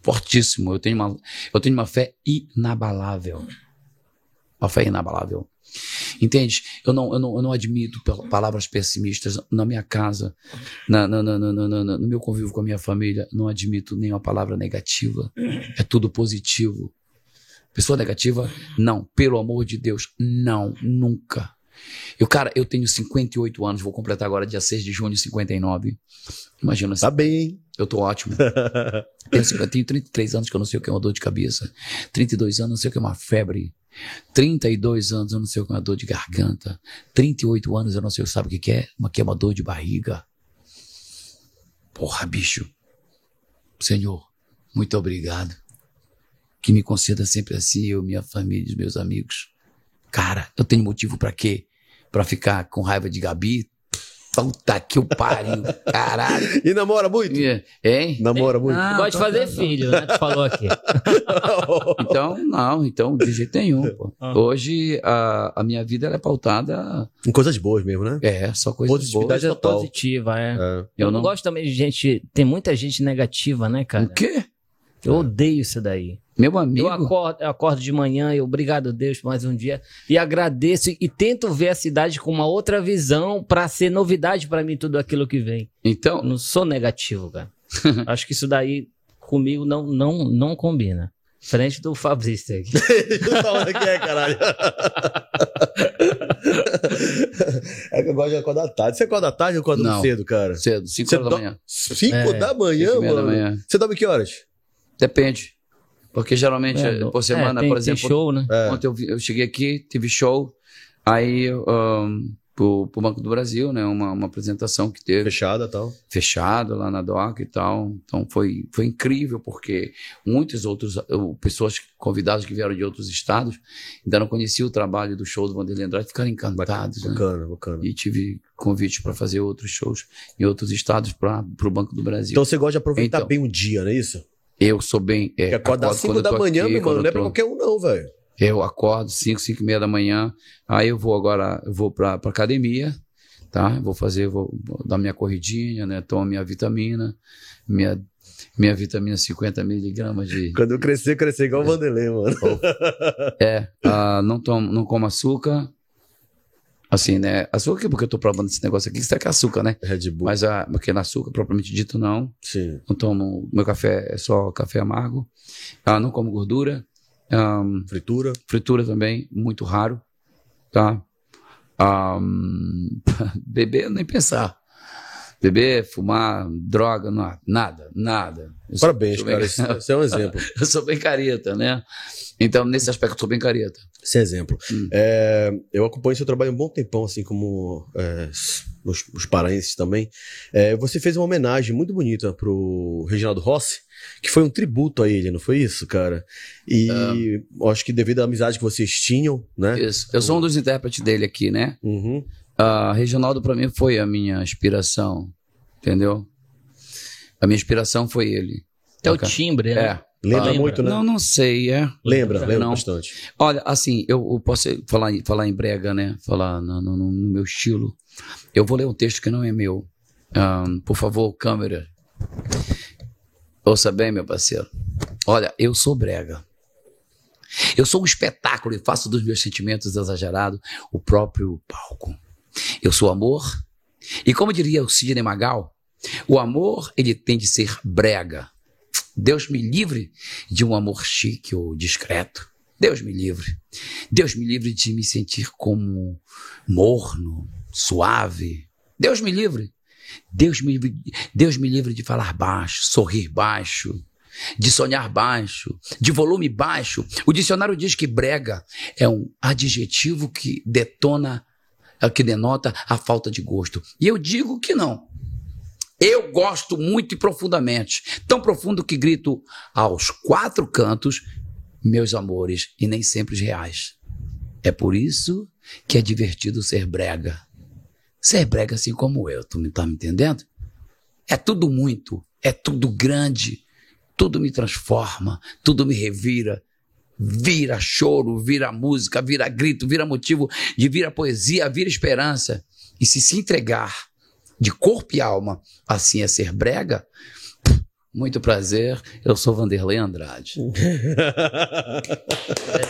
Fortíssimo. Eu tenho, uma, eu tenho uma fé inabalável. Uma fé inabalável. Entende? Eu não, eu não, eu não admito palavras pessimistas na minha casa, na, na, na, na, no meu convívio com a minha família. Não admito nenhuma palavra negativa. É tudo positivo. Pessoa negativa? Não. Pelo amor de Deus, não. Nunca. Eu, cara, eu tenho 58 anos, vou completar agora dia 6 de junho, 59. Imagina, Tá bem, hein? eu tô ótimo. Eu tenho- tenho 33 anos que eu não sei o que é uma dor de cabeça. 32 anos não sei o que é uma febre. 32 anos eu não sei o que é uma dor de garganta. 38 anos eu não sei sabe o que é, uma que é uma dor de barriga. Porra, bicho. Senhor, muito obrigado. Que me conceda sempre assim, eu, minha família, os meus amigos. Cara, eu tenho motivo pra quê? Pra ficar com raiva de Gabi? Puta que o pariu, caralho. E namora muito? Hein? Namora muito? Ah, Gosta de tá, fazer tá, tá. filho, né? Tu falou aqui. Então, não, então, de jeito nenhum. pô. Ah. Hoje, a, a minha vida ela é pautada. Em coisas boas mesmo, né? É, só coisas Positividade boas. Coisa total. positiva, é. É. Eu, Eu não não- gosto também de gente. Tem muita gente negativa, né, cara? O quê? Eu odeio isso daí. Meu amigo. Eu acordo, eu acordo de manhã e obrigado Deus por mais um dia e agradeço e tento ver a cidade com uma outra visão pra ser novidade pra mim tudo aquilo que vem. Eu Então, não sou negativo, cara. Acho que isso daí comigo não não não combina. Frente do Fabrício aqui. Eu falar que é, caralho. É que eu gosto de acordar tarde. Você acorda tarde ou acorda Não. cedo, cara? cedo, 5 Você horas da do- manhã. Cinco É, da manhã, mano? da manhã. Você dorme que horas? Depende. Porque geralmente, É, no- por semana, é, tem, por tem exemplo, show, né? É. ontem eu, eu cheguei aqui, tive show, aí um, pro, pro Banco do Brasil, né? Uma, uma apresentação que teve. Fechada e tal. fechado lá na DOC e tal. Então foi, foi incrível, porque muitos outros, uh, pessoas convidadas que vieram de outros estados, ainda não conheciam o trabalho do show do Vanderlei Andrade, ficaram encantados. Né? Bacana, bacana. E tive convite para fazer outros shows em outros estados para o Banco do Brasil. Então você gosta de aproveitar Então. bem o dia, não é isso? Eu sou bem. É, acordar acordo 5 quando eu da manhã, aqui, meu mano, não é pra qualquer um, não, velho. Eu acordo 5, 5 e meia da manhã, aí eu vou agora, eu vou pra, pra academia, tá? Vou fazer, vou, vou dar minha corridinha, né? Tomo minha vitamina, minha, minha vitamina 50 miligramas de... Quando eu crescer, crescer igual o Vanderlei, mano. É, ah, não, tomo, não como açúcar, assim, né? Açúcar porque eu tô provando esse negócio aqui, isso aqui é açúcar, né? Red Bull. Mas ah, porque no açúcar, propriamente dito, não. Sim. Não tomo, meu café é só café amargo. Ah, não como gordura. Ah, Fritura. fritura também, muito raro, tá? Ahn, beber, nem pensar. Beber, fumar, droga, não, nada, nada. Eu Parabéns, sou cara. bem- isso é um exemplo. eu sou bem careta, né? Então, nesse aspecto, eu sou bem careta. Esse é exemplo. Hum. É, eu acompanho seu trabalho um bom tempão, assim como é, os, os paraenses também. É, você fez uma homenagem muito bonita pro Reginaldo Rossi, que foi um tributo a ele, não foi isso, cara? E eu acho que devido à amizade que vocês tinham, né? Isso. Eu sou um dos intérpretes dele aqui, né? Uhum. A Regionaldo, para mim, foi a minha inspiração, entendeu? A minha inspiração foi ele. É o timbre, né? É. Lembra Lembra? muito, né? Não, não sei, é. Lembra, lembra Não. bastante. Olha, assim, eu, eu posso falar, em- falar em brega, né? Falar no, no- no- meu estilo. Eu vou ler um texto que não é meu. Ahn, por favor, câmera. Ouça bem, meu parceiro. Olha, eu sou brega. Eu sou um espetáculo e faço dos meus sentimentos exagerados o próprio palco. Eu sou amor. E como diria o Sidney Magal, o amor ele tem de ser brega. Deus me livre de um amor chique ou discreto. Deus me livre. Deus me livre de me sentir como morno, suave. Deus me livre. Deus me, Deus me livre de falar baixo, sorrir baixo, de sonhar baixo, de volume baixo. O dicionário diz que brega é um adjetivo que detona, que denota a falta de gosto. E eu digo que não. Eu gosto muito e profundamente, tão profundo que grito aos quatro cantos, meus amores, e nem sempre os reais. É por isso que é divertido ser brega. Ser brega assim como eu, tu me tá me entendendo? É tudo muito, é tudo grande, tudo me transforma, tudo me revira. Vira choro, vira música, vira grito, vira motivo de vira poesia, vira esperança. E se se entregar de corpo e alma, assim é ser brega, muito prazer, eu sou Vanderlei Andrade.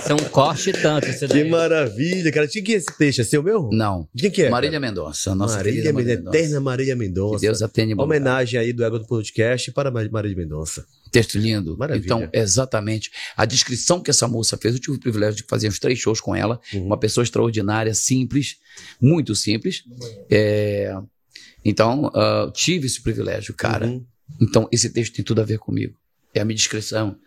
é um corte tanto. Esse que maravilha, cara. Tinha que esse texto é seu meu? Não. De que é? Marília Mendonça. Nossa Marília, Marília Mendonça. Eterna Marília Mendonça. Que Deus atende Homenagem aí do Ego do Podcast para Marília Mendonça. Texto lindo. Maravilha. Então, exatamente. A descrição que essa moça fez, eu tive o privilégio de fazer uns três shows com ela. Uhum. Uma pessoa extraordinária, simples, muito simples. É... Então, uh, tive esse privilégio, cara. Uhum então, esse texto tem tudo a ver comigo. É a minha descrição.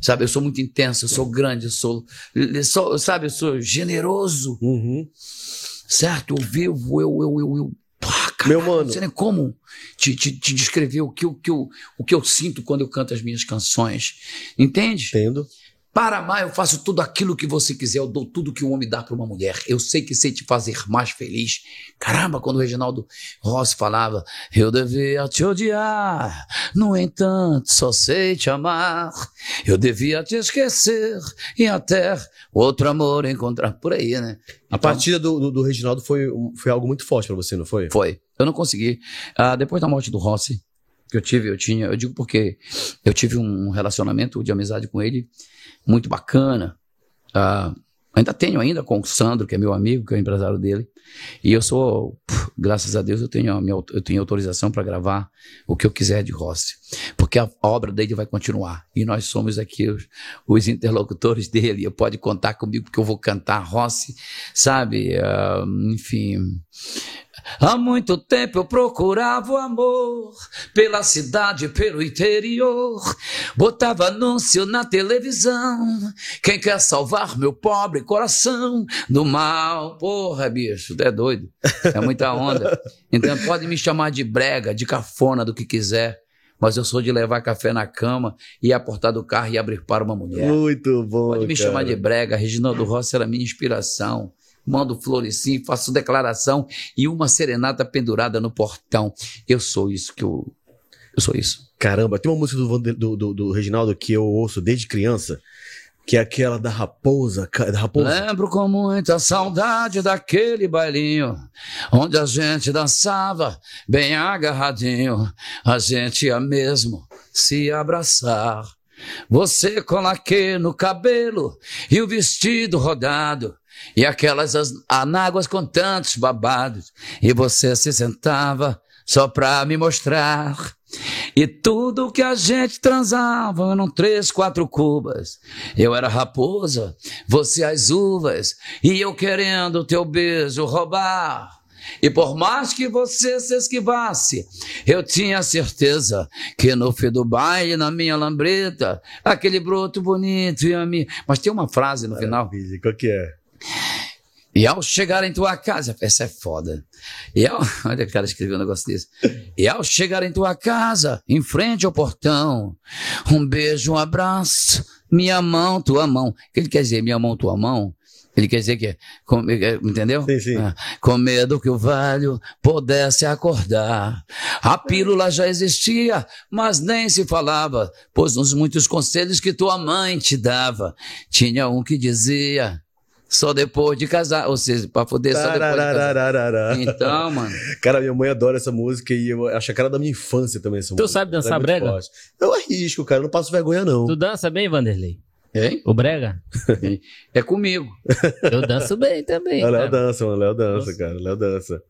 Sabe, eu sou muito intenso, eu sou grande, eu sou, eu sou sabe, eu sou generoso. Uhum. Certo? Eu vivo, eu, eu, eu, eu pá, Meu mano. Não sei nem como te, te, te descrever o que, o, que eu, o que eu sinto quando eu canto as minhas canções. Entende? Entendo. Para amar, eu faço tudo aquilo que você quiser, eu dou tudo que um homem dá para uma mulher. Eu sei que sei te fazer mais feliz. Caramba, quando o Reginaldo Rossi falava, eu devia te odiar, no entanto, só sei te amar. Eu devia te esquecer e até outro amor encontrar. Por aí, né? A então, partida do, do, do, Reginaldo foi, foi algo muito forte para você, não foi? Foi. Eu não consegui. Ah, depois da morte do Rossi, que eu tive, eu tinha, eu digo porque eu tive um relacionamento de amizade com ele muito bacana. Uh, ainda tenho ainda com o Sandro, que é meu amigo, que é o empresário dele. E eu sou, graças a Deus, eu tenho, minha, eu tenho autorização para gravar o que eu quiser de Rossi. Porque a, obra dele vai continuar. E nós somos aqui os, os interlocutores dele. Pode contar comigo porque eu vou cantar Rossi, sabe? Uh, enfim. Há muito tempo eu procurava o amor pela cidade, pelo interior. Botava anúncio na televisão. Quem quer salvar meu pobre coração do mal? Porra, bicho, é doido. É muita onda. Então pode me chamar de brega, de cafona, do que quiser. Mas eu sou de levar café na cama e aportar do carro e abrir para uma mulher. Muito bom. Pode me cara. chamar de brega. Reginaldo Rossi era minha inspiração mando flores sim, faço declaração e uma serenata pendurada no portão. Eu sou isso que eu. Eu sou isso. Caramba, tem uma música do, do, do, do Reginaldo que eu ouço desde criança. Que é aquela da raposa, da raposa. Lembro com muita saudade daquele bailinho, onde a gente dançava bem agarradinho, a gente ia mesmo se abraçar. Você com laque no cabelo e o vestido rodado, e aquelas anáguas com tantos babados, e você se sentava só pra me mostrar. E tudo que a gente transava eram três, quatro cubas. Eu era raposa, você as uvas, e eu querendo teu beijo roubar. E por mais que você se esquivasse, eu tinha certeza que no fim do baile, na minha lambreta, aquele broto bonito ia me. Mas tem uma frase no final. Qual que é? E ao chegar em tua casa, essa é foda. E ao, olha o cara escreveu um negócio desse. E ao chegar em tua casa, em frente ao portão, um beijo, um abraço, minha mão, tua mão. O que ele quer dizer, minha mão, tua mão? Ele quer dizer que, com, é, entendeu? Sim, sim. Ah, com medo que o velho pudesse acordar. A pílula já existia, mas nem se falava, pois nos muitos conselhos que tua mãe te dava, tinha um que dizia, Só depois de casar, ou seja, pra poder só depois de casar. Então, mano. Cara, minha mãe adora essa música e eu acho a cara da minha infância também essa tu música. sabe dançar é brega? forte. Eu arrisco, cara, eu não passo vergonha não. Tu dança bem, Vanderlei? Hein? O brega? É comigo. Eu danço bem também. O Léo dança, mano. Léo dança, Nossa. cara. Léo dança.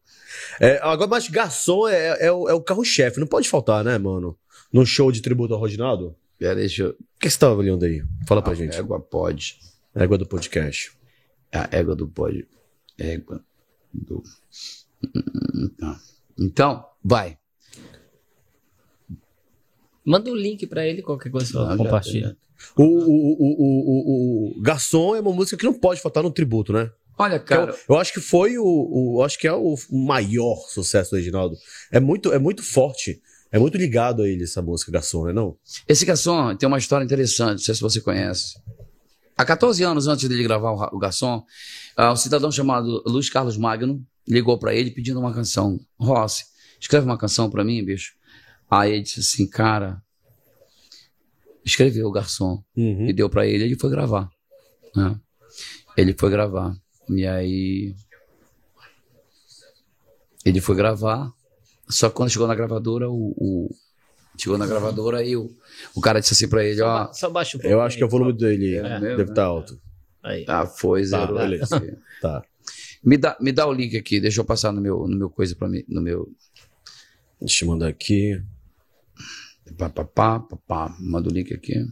É, agora, mas garçom é, é o, é o carro-chefe. Não pode faltar, né, mano? Num show de tributo ao Reginaldo? Pera, deixa eu. O que você tava olhando aí? Fala pra A gente. égua pode. Égua do podcast. A égua do pode. Égua do. Então, Então, vai. Manda o link pra ele, qualquer coisa você Não, já compartilha. O, o, o, o, o, o Garçom é uma música que não pode faltar no tributo, né? Olha, Que é o- cara, eu acho que foi o, o- eu acho que é o maior sucesso do Reginaldo. É muito, é muito forte. É muito ligado a ele essa música Garçom, né? Não? esse garçom tem uma história interessante, não sei se você conhece. Há 14 anos antes dele gravar o, garçom, ah, um cidadão chamado Luiz Carlos Magno ligou pra ele pedindo uma canção. Rossi, escreve uma canção pra mim, bicho. Aí ele disse assim, cara, escreveu o garçom. Uhum. e deu pra ele, ele foi gravar. né? Ele foi gravar. E aí. Ele foi gravar. Só que quando chegou na gravadora, o. o- chegou na gravadora aí o, o cara disse assim pra ele: Só, Ó. ba- só baixa um Eu acho que é o volume dele É mesmo, deve né? estar alto. Aí. Ah, foi, zero. beleza. Tá. me, dá, me dá o link aqui, deixa eu passar no meu, no meu coisa pra mim. No meu. Deixa eu mandar aqui. Pá, pá, pá, pá, pá. Manda o link aqui.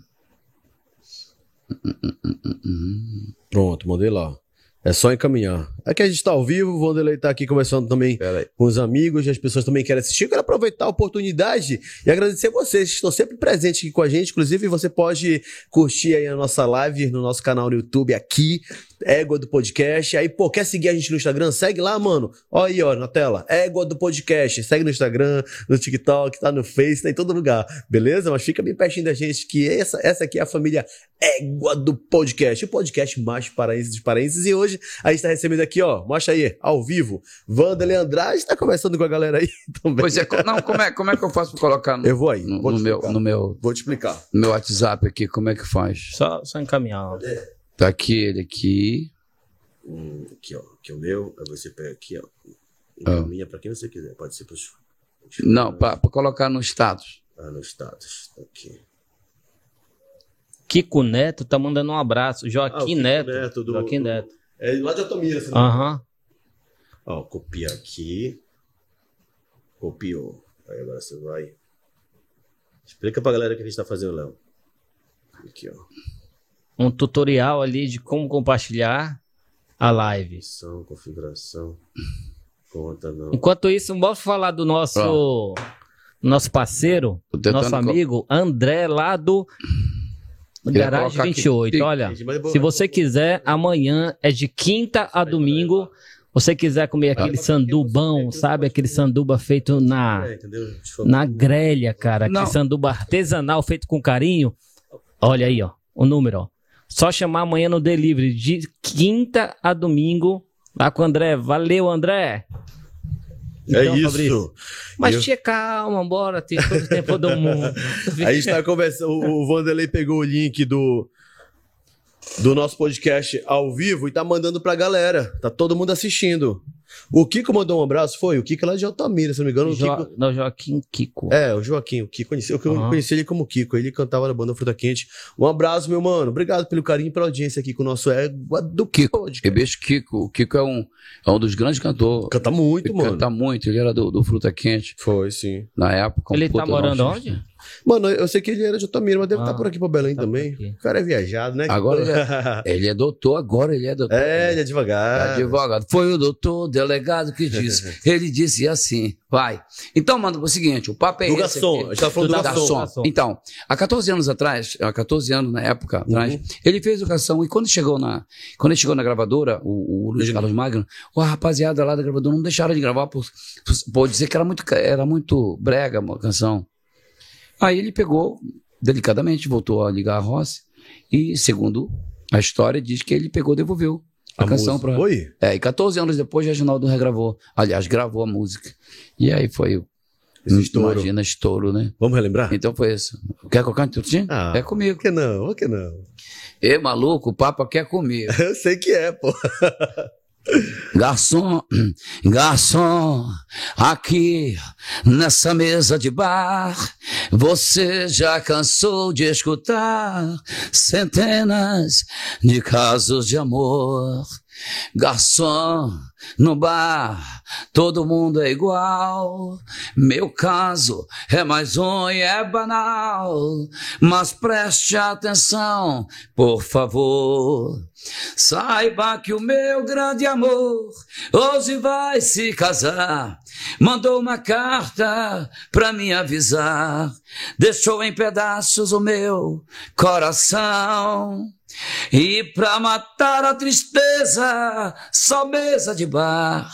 Pronto, mandei lá. É só encaminhar. Aqui a gente tá ao vivo, o Vanderlei tá aqui conversando também com os amigos, e as pessoas também querem assistir. Eu quero aproveitar a oportunidade e agradecer vocês que estão sempre presentes aqui com a gente. Inclusive, você pode curtir aí a nossa live no nosso canal no YouTube aqui, Égua do Podcast. Aí, pô, quer seguir a gente no Instagram? Segue lá, mano. Olha aí, ó, na tela. Égua do Podcast. Segue no Instagram, no TikTok, tá no Face, tá em todo lugar. Beleza? Mas fica bem pertinho da gente, que essa, essa aqui é a família Égua do Podcast. O podcast mais paraense dos paraenses. E hoje a gente tá recebendo aqui, ó, mostra aí, ao vivo, Vanderlei Andrade. Tá conversando com a galera aí também. Pois é, não, como é, como é que eu faço pra colocar no, Eu vou aí. no, vou, no meu, no, meu, vou te explicar. no meu WhatsApp aqui? Como é que faz? Só, só encaminhar. ó. Tá aqui ele aqui. Hum, aqui, ó. Aqui é o meu. Aí você pega aqui, ó. Ah. Encaminha pra quem você quiser. Pode ser pros. Não, pra, pra colocar no status. Ah, no status. Tá Aqui. Kiko Neto tá mandando um abraço. Ah, o Joaquim Kiko Neto. Neto, do- Joaquim do- Neto. É lá de Altamira. você Aham. Ó, copia aqui. Copiou. Aí agora você vai. Explica pra galera o que a gente tá fazendo, Léo. Aqui, ó. Um tutorial ali de como compartilhar a live. Edição, configuração. Conta não. Enquanto isso, vamos falar do nosso nosso parceiro, nosso co- amigo André lá do aqui. 28. Sim. Olha, se você quiser, amanhã é de quinta a domingo. Você quiser comer aquele sandubão, sabe? Aquele sanduba feito na, É, na grelha, cara. Aquele sanduba artesanal feito com carinho. Olha aí, ó. O número, ó. Só chamar amanhã no delivery, de quinta a domingo, lá com o André. Valeu, André! É Então, isso. Fabrício, Mas Eu- tia, calma, bora, tem todo o tempo do mundo. A gente tá conversando. O o Vanderlei pegou o link do, do nosso podcast ao vivo e tá mandando pra galera. Tá todo mundo assistindo. O Kiko mandou um abraço, foi? O Kiko é lá de Altamira, se não me engano. O Jo... Kiko... Não, Joaquim Kiko. É, o Joaquim, o Kiko. Conheci, eu Aham. conheci ele como Kiko. Ele cantava na banda Fruta Quente. Um abraço, meu mano. Obrigado pelo carinho e pela audiência aqui com o nosso égua do Kiko. E podcast. beijo Kiko. O Kiko é um, é um dos grandes cantores. Canta muito, Ele mano. canta muito. Ele era do, do Fruta Quente Foi, sim. na época. um Ele tá morando onde? Mano, eu sei que ele era de Altamira, mas deve Ah, estar por aqui pra Belém tá também. O cara é viajado, né? Agora ele Ele é doutor, agora ele é doutor. É, ele é devagar. Advogado. Foi o doutor delegado que disse. Ele disse assim, vai. Então, mano, é o seguinte, o papo é Do esse garçom. aqui. A gente tá falando do Do garçom. garçom. Então, há 14 anos atrás, há 14 anos na época atrás, Uhum. ele fez o garçom e quando chegou na, quando ele chegou na gravadora, o, o Luiz Carlos Magno, a rapaziada lá da gravadora não deixaram de gravar por, por, por dizer que era muito, era muito brega a canção. Aí ele pegou, delicadamente, voltou a ligar a Rossi e, segundo a história, diz que ele pegou e devolveu a, canção música. para Foi? é, e 14 anos depois, Reginaldo regravou. Aliás, gravou a música. E aí foi. Esse estouro. Imagina estouro, né? Vamos relembrar? Então foi isso. Quer colocar um tutinho? Ah, é comigo. Por que não? Por que não? Ê, maluco, o Papa quer comigo. Eu sei que é, pô. Garçom, garçom, aqui nessa mesa de bar, você já cansou de escutar centenas de casos de amor. Garçom, no bar, todo mundo é igual. Meu caso é mais um e é banal. Mas preste atenção, por favor. Saiba que o meu grande amor hoje vai se casar. Mandou uma carta pra me avisar. Deixou em pedaços o meu coração. E pra matar a tristeza, só mesa de bar.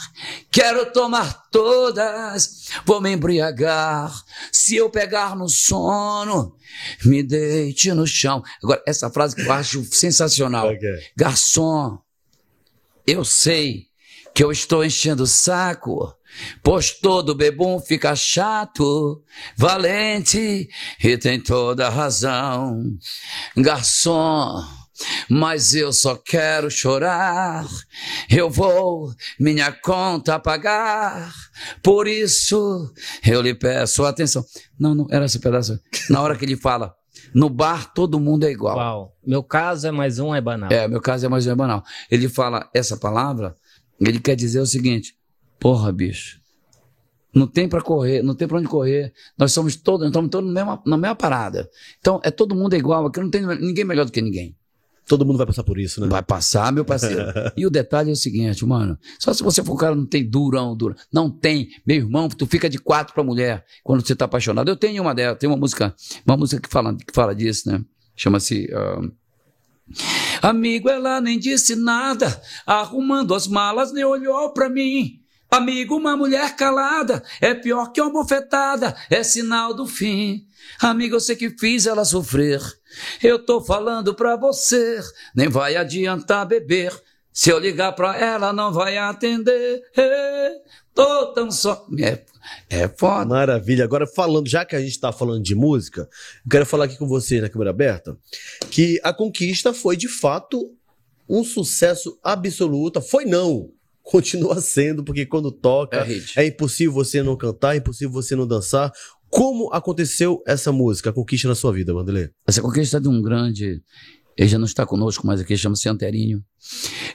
Quero tomar todas, vou me embriagar. Se eu pegar no sono, me deite no chão. Agora, essa frase que eu acho sensacional. Okay. Garçom, eu sei que eu estou enchendo o saco, pois todo bebum fica chato, valente e tem toda razão. Garçom, mas eu só quero chorar. Eu vou minha conta pagar. Por isso eu lhe peço atenção. Não, não era esse pedaço. Na hora que ele fala, no bar todo mundo é igual. Uau. Meu caso é mais um é banal. É, meu caso é mais um é banal. Ele fala essa palavra, ele quer dizer o seguinte: porra, bicho. Não tem para correr, não tem para onde correr. Nós somos todos, estamos todos na mesma, na mesma parada. Então, é todo mundo igual, aqui não tem ninguém melhor do que ninguém. Todo mundo vai passar por isso, né? Vai passar, meu parceiro. e o detalhe é o seguinte, mano. Só se você for um cara não tem durão, durão. Não tem. Meu irmão, tu fica de quatro pra mulher quando você tá apaixonado. Eu tenho uma dela, tem uma música, uma música que fala, que fala disso, né? Chama-se. Uh... Amigo, ela nem disse nada, arrumando as malas, nem olhou pra mim. Amigo, uma mulher calada é pior que uma bofetada, é sinal do fim. Amigo, eu sei que fiz ela sofrer. Eu tô falando pra você, nem vai adiantar beber. Se eu ligar pra ela, não vai atender. Tô tão só. É, é foda. Maravilha. Agora, falando, já que a gente tá falando de música, quero falar aqui com você na câmera aberta que a conquista foi de fato um sucesso absoluto. Foi não. Continua sendo, porque quando toca, é, é impossível você não cantar, é impossível você não dançar. Como aconteceu essa música, a conquista na sua vida, Wanderlei? Essa conquista é de um grande. Ele já não está conosco mais aqui, chama-se Anterinho.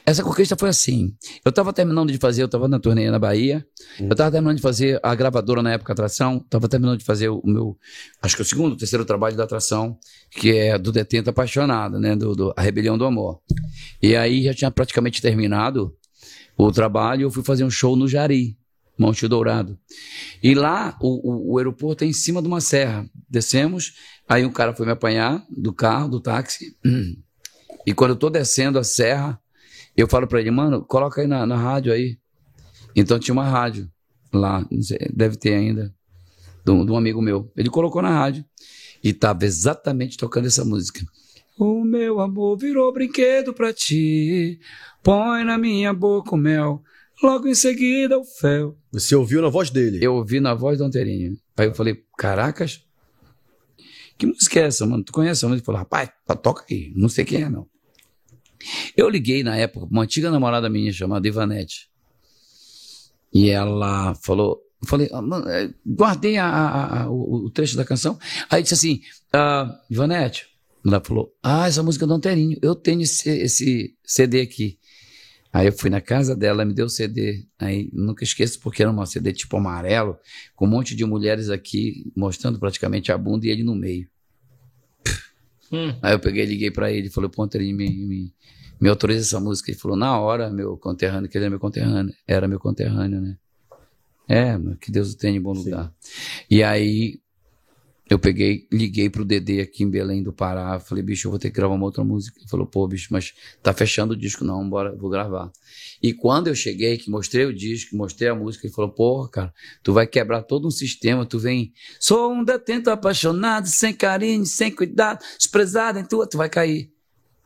Essa conquista foi assim. Eu estava terminando de fazer, eu estava na turnê na Bahia. Hum. Eu estava terminando de fazer a gravadora na época Atração. Estava terminando de fazer o meu, acho que o segundo, o terceiro trabalho da Atração, que é do Detento Apaixonado, né? Do, do, A Rebelião do Amor. E aí já tinha praticamente terminado o trabalho. Eu fui fazer um show no Jari. Monte Dourado. E lá, o, o, o, aeroporto é em cima de uma serra. Descemos, aí um cara foi me apanhar do carro, do táxi. E quando eu tô descendo a serra, eu falo para ele, mano, coloca aí na, na rádio aí. Então tinha uma rádio lá, deve ter ainda, um, de um amigo meu. Ele colocou na rádio e tava exatamente tocando essa música. O meu amor virou brinquedo pra ti, põe na minha boca o mel Logo em seguida, o Fel. Você ouviu na voz dele? Eu ouvi na voz do Anterinho. Aí eu falei, caracas, que música é essa, mano? Tu conhece a música? Ele falou, rapaz, toca aí. Não sei quem é, não. Eu liguei na época uma antiga namorada minha chamada Ivanete. E ela falou, eu falei, ah, é, guardei a, a, a, o, o, trecho da canção. Aí disse assim, ah, Ivanete, ela falou, ah, essa música é do Anterinho, eu tenho esse, esse CD aqui. Aí eu fui na casa dela, me deu o CD. Aí nunca esqueço, porque era um CD tipo amarelo, com um monte de mulheres aqui mostrando praticamente a bunda e ele no meio. Hum. Aí eu peguei liguei para ele, falou: Ponto, ele me, me, me autoriza essa música. Ele falou: Na hora, meu conterrâneo, que ele é meu conterrâneo. Era meu conterrâneo, né? É, que Deus o tenha em bom lugar. Sim. E aí eu peguei, liguei pro Dedê aqui em Belém do Pará, falei, bicho, eu vou ter que gravar uma outra música. Ele falou, pô, bicho, mas tá fechando o disco, não, bora, vou gravar. E quando eu cheguei, que mostrei o disco, mostrei a música, ele falou, porra, cara, tu vai quebrar todo um sistema, tu vem, sou um detento apaixonado, sem carinho, sem cuidado, desprezado em tua, tu vai cair.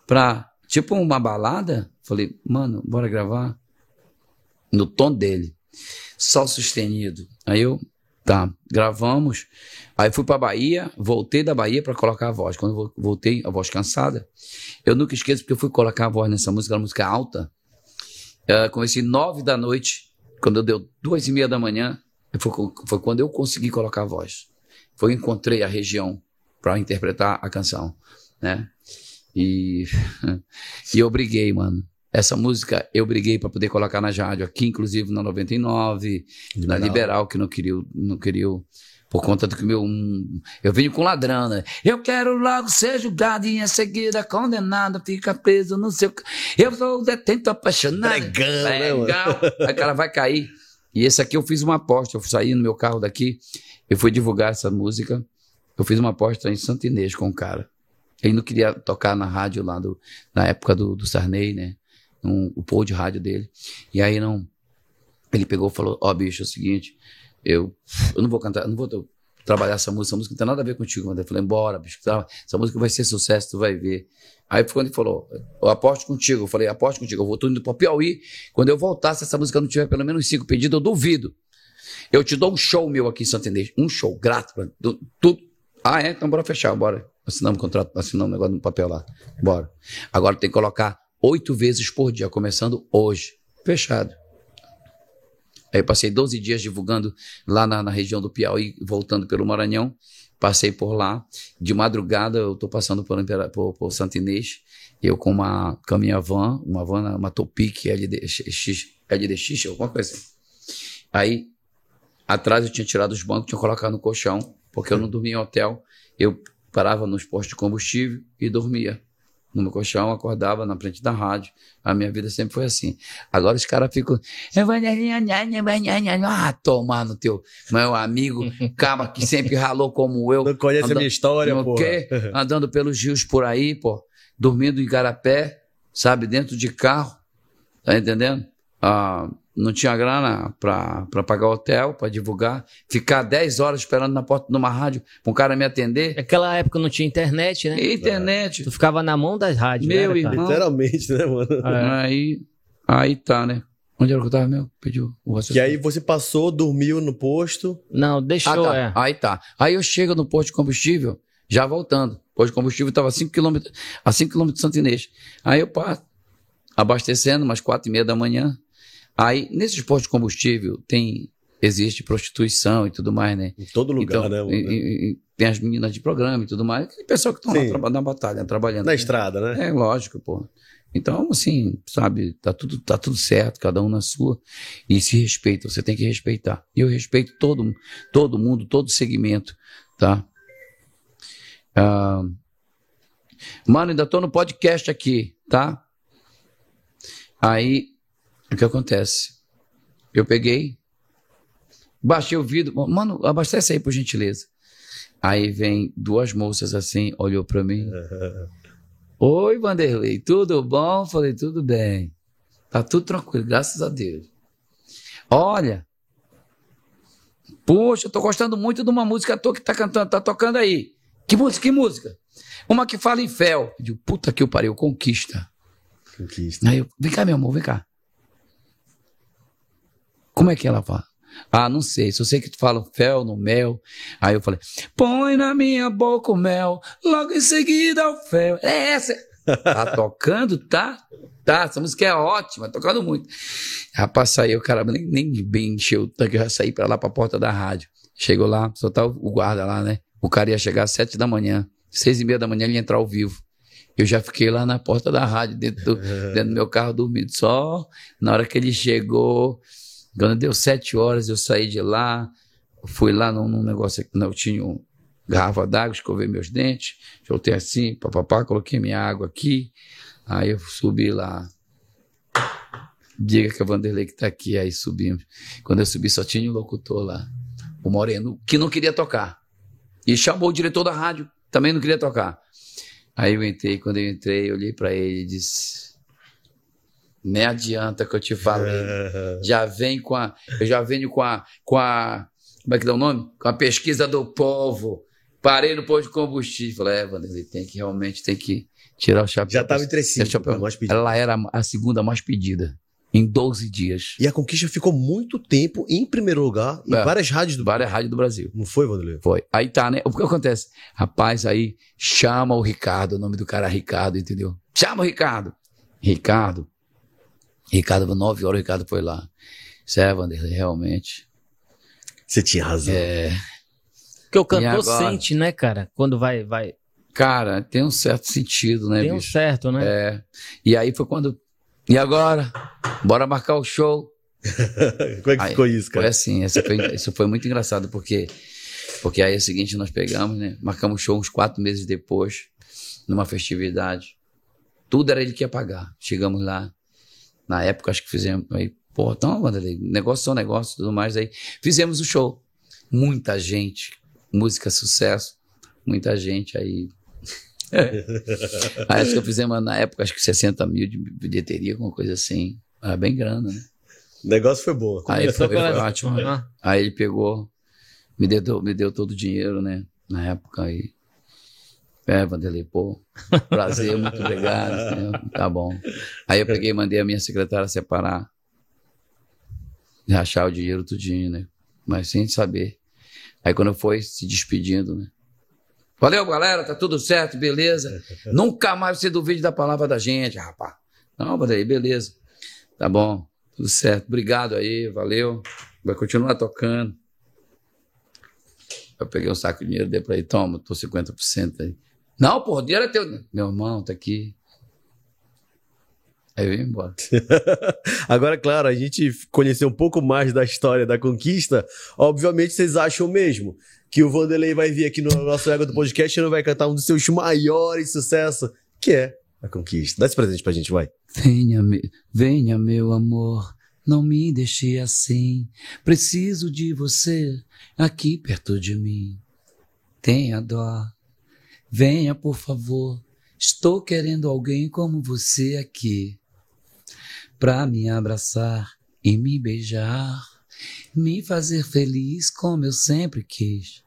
Pra, tipo uma balada, falei, mano, bora gravar. No tom dele, sol sustenido. Aí eu Tá, gravamos. Aí fui pra Bahia, voltei da Bahia para colocar a voz. Quando voltei, a voz cansada, eu nunca esqueço porque eu fui colocar a voz nessa música, uma música alta. Uh, comecei nove da noite, quando deu duas e meia da manhã, foi, foi quando eu consegui colocar a voz. Foi encontrei a região para interpretar a canção, né? E, e eu briguei, mano. Essa música eu briguei para poder colocar na rádio aqui, inclusive na 99, Liberal. na Liberal, que não queria, não queria por conta do que meu. Um, eu venho com ladrão, né? Eu quero logo ser julgado e em seguida condenado, fica preso no seu. Eu sou detento apaixonado. Né, Legal. Aí o cara vai cair. E esse aqui eu fiz uma aposta. Eu saí no meu carro daqui, eu fui divulgar essa música. Eu fiz uma aposta em Santo Inês com o cara. Ele não queria tocar na rádio lá do, na época do, do Sarney, né? Um, o pôr de rádio dele. E aí não. Ele pegou e falou: Ó, oh, bicho, é o seguinte, eu, eu não vou cantar, não vou trabalhar essa música, essa música não tem nada a ver contigo. Eu falei: Bora, bicho, tá, essa música vai ser sucesso, tu vai ver. Aí quando ele falou: Eu aposto contigo. Eu falei: Aposto contigo, eu vou indo para Piauí. Quando eu voltar, se essa música não tiver pelo menos cinco pedidos, eu duvido. Eu te dou um show meu aqui em Inês. Um show, grato. Tudo. Ah, é? Então bora fechar, bora. Assinamos o contrato, assinamos um negócio no papel lá. Bora. Agora tem que colocar oito vezes por dia, começando hoje. Fechado. Aí eu passei 12 dias divulgando lá na, na, região do Piauí, voltando pelo Maranhão. Passei por lá. De madrugada eu estou passando por, por, por Santo Inês. Eu com uma caminha van, uma van, uma Topic LDX, LDX, alguma coisa assim. Aí, atrás eu tinha tirado os bancos, tinha colocado no colchão, porque eu não dormia em hotel. Eu parava nos postos de combustível e dormia no meu colchão, acordava na frente da rádio. A minha vida sempre foi assim. Agora os caras ficam. Ah, tomar no teu. Meu amigo, caba que sempre ralou como eu. Não conhece andando, a minha história, pô. Andando pelos rios por aí, pô. Dormindo em garapé, sabe, dentro de carro. Tá entendendo? Ah, não tinha grana para pagar hotel, para divulgar, ficar 10 horas esperando na porta de uma rádio para um cara me atender. Naquela época não tinha internet, né? Internet. Tu ficava na mão das rádios, Meu né, irmão. Literalmente, né, mano? É. Aí, aí tá, né? Onde era que eu tava, meu? Pediu o Que aí você passou, dormiu no posto. Não, deixou, ah, tá. é. Aí tá. Aí eu chego no posto de combustível, já voltando. O posto de combustível tava a 5 km, a 5 km de Santo Inês. Aí eu passo, abastecendo, umas 4 e meia da manhã, Aí, nesses postos de combustível, tem existe prostituição e tudo mais, né? Em todo lugar, então, né? E, e, tem as meninas de programa e tudo mais. E pessoal que estão lá na batalha, trabalhando. Na né? estrada, né? É, lógico, pô. Então, assim, sabe, tá tudo, tá tudo certo, cada um na sua. E se respeita, você tem que respeitar. E eu respeito todo, todo mundo, todo segmento, tá? Ah, mano, ainda tô no podcast aqui, tá? Aí, o que acontece? Eu peguei, baixei o vidro, mano, abastece aí por gentileza. Aí vem duas moças assim, olhou para mim. Oi, Vanderlei, tudo bom? Falei, tudo bem. Tá tudo tranquilo, graças a Deus. Olha, poxa, eu tô gostando muito de uma música tua que tá cantando, tá tocando aí. Que música, que música? Uma que fala em fel. Eu digo, puta que eu parei, conquista. Conquista. Aí eu, vem cá, meu amor, vem cá. Como é que ela fala? Ah, não sei. Só sei que tu fala fel no mel. Aí eu falei, põe na minha boca o mel, logo em seguida o fel. É essa. Tá tocando, tá? Tá, essa música é ótima, tocando muito. Rapaz, saiu, o cara nem, nem bem encheu o tanque, eu já saí pra lá pra porta da rádio. Chegou lá, só tá o guarda lá, né? O cara ia chegar às sete da manhã, seis e meia da manhã ele ia entrar ao vivo. Eu já fiquei lá na porta da rádio, dentro do, dentro do meu carro dormindo. Só na hora que ele chegou, quando deu sete horas, eu saí de lá, fui lá num, num negócio que eu tinha um garrafa d'água, escovei meus dentes, voltei assim, papapá, coloquei minha água aqui, aí eu subi lá. Diga que é o Vanderlei que tá aqui, aí subimos. Quando eu subi, só tinha um locutor lá, o Moreno, que não queria tocar. E chamou o diretor da rádio, também não queria tocar. Aí eu entrei, quando eu entrei, eu olhei para ele e disse: nem adianta que eu te falei. já vem com a. Eu já venho com a. Com a como é que dá o nome? Com a pesquisa do povo. Parei no posto de combustível. Falei, é, Vanderlei, tem que realmente tem que tirar o chapéu. Já estava entre cinco, chapéu. Ela era a segunda mais pedida em 12 dias. E a Conquista ficou muito tempo em primeiro lugar em É. várias rádios do Várias rádios do Brasil. Não foi, Vanderlei? Foi. Aí tá, né? O que acontece? Rapaz, aí chama o Ricardo, o nome do cara é Ricardo, entendeu? Chama o Ricardo. Ricardo. Ricardo, nove horas, o Ricardo foi lá. Isso é, Vanderlei, realmente. Você tinha razão. É, Porque o cantor agora? sente, né, cara? Quando vai. vai cara, tem um certo sentido, né, tem um bicho? certo, né? É. E aí foi quando. E agora? Bora marcar o show. Como é que Aí, ficou isso, Foi cara? assim, essa foi- isso foi muito engraçado, porque, porque aí é o seguinte, nós pegamos, né? Marcamos show uns quatro meses depois, numa festividade. Tudo era ele que ia pagar. Chegamos lá, na época acho que fizemos, aí, pô, então, Vanderlei, negócio são negócio e tudo mais, aí fizemos o show. Muita gente, música sucesso, muita gente aí. aí acho que eu fizemos na época, acho que 60 mil de bilheteria, alguma coisa assim. Era bem grana, né? O negócio foi bom. Aí foi, foi ótimo. Ah, Aí ele pegou, me deu, me deu todo o dinheiro, né? Na época aí. É, Vanderlei, pô, prazer, muito obrigado. né? Tá bom. Aí eu peguei e mandei a minha secretária separar, rachar o dinheiro tudinho, né? Mas sem saber. Aí quando foi se despedindo, né? Valeu, galera, tá tudo certo, beleza. Nunca mais você duvide da palavra da gente, rapaz. Não, Vanderlei, beleza. Tá bom, tudo certo. Obrigado aí, valeu. Vai continuar tocando. Eu peguei um saco de dinheiro, dei pra ele, toma, tô 50% aí. Não, pô, o dinheiro é teu. Meu irmão, tá aqui. Aí eu vim embora. Agora, claro, a gente conheceu um pouco mais da história da conquista. Obviamente, vocês acham mesmo que o Vanderlei vai vir aqui no nosso Ego do Podcast e não vai cantar um dos seus maiores sucessos, que é a conquista. Dá esse presente pra gente, vai. Venha, me- venha, meu amor, não me deixe assim. Preciso de você aqui perto de mim. Tenha dó. Venha, por favor. Estou querendo alguém como você aqui. Pra me abraçar e me beijar. Me fazer feliz como eu sempre quis.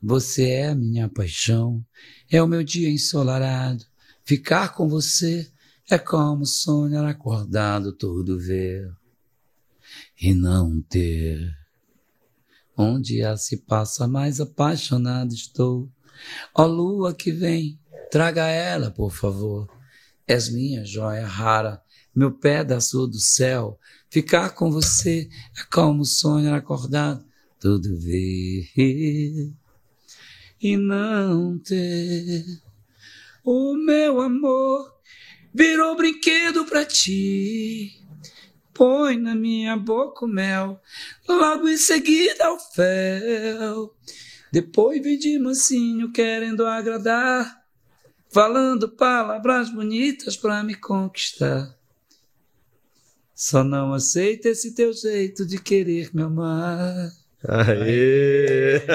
Você é a minha paixão. É o meu dia ensolarado. Ficar com você é como sonhar acordado todo ver e não ter. Um dia se passa, mais apaixonado estou. Ó lua que vem, traga ela, por favor. És minha joia rara, meu pedaço do céu. Ficar com você é como sonhar acordado, tudo ver e não ter. O meu amor virou brinquedo pra ti. Põe na minha boca o mel, logo em seguida o fel. Depois vem de mansinho querendo agradar, falando palavras bonitas pra me conquistar. Só não aceita esse teu jeito de querer me amar. Aê!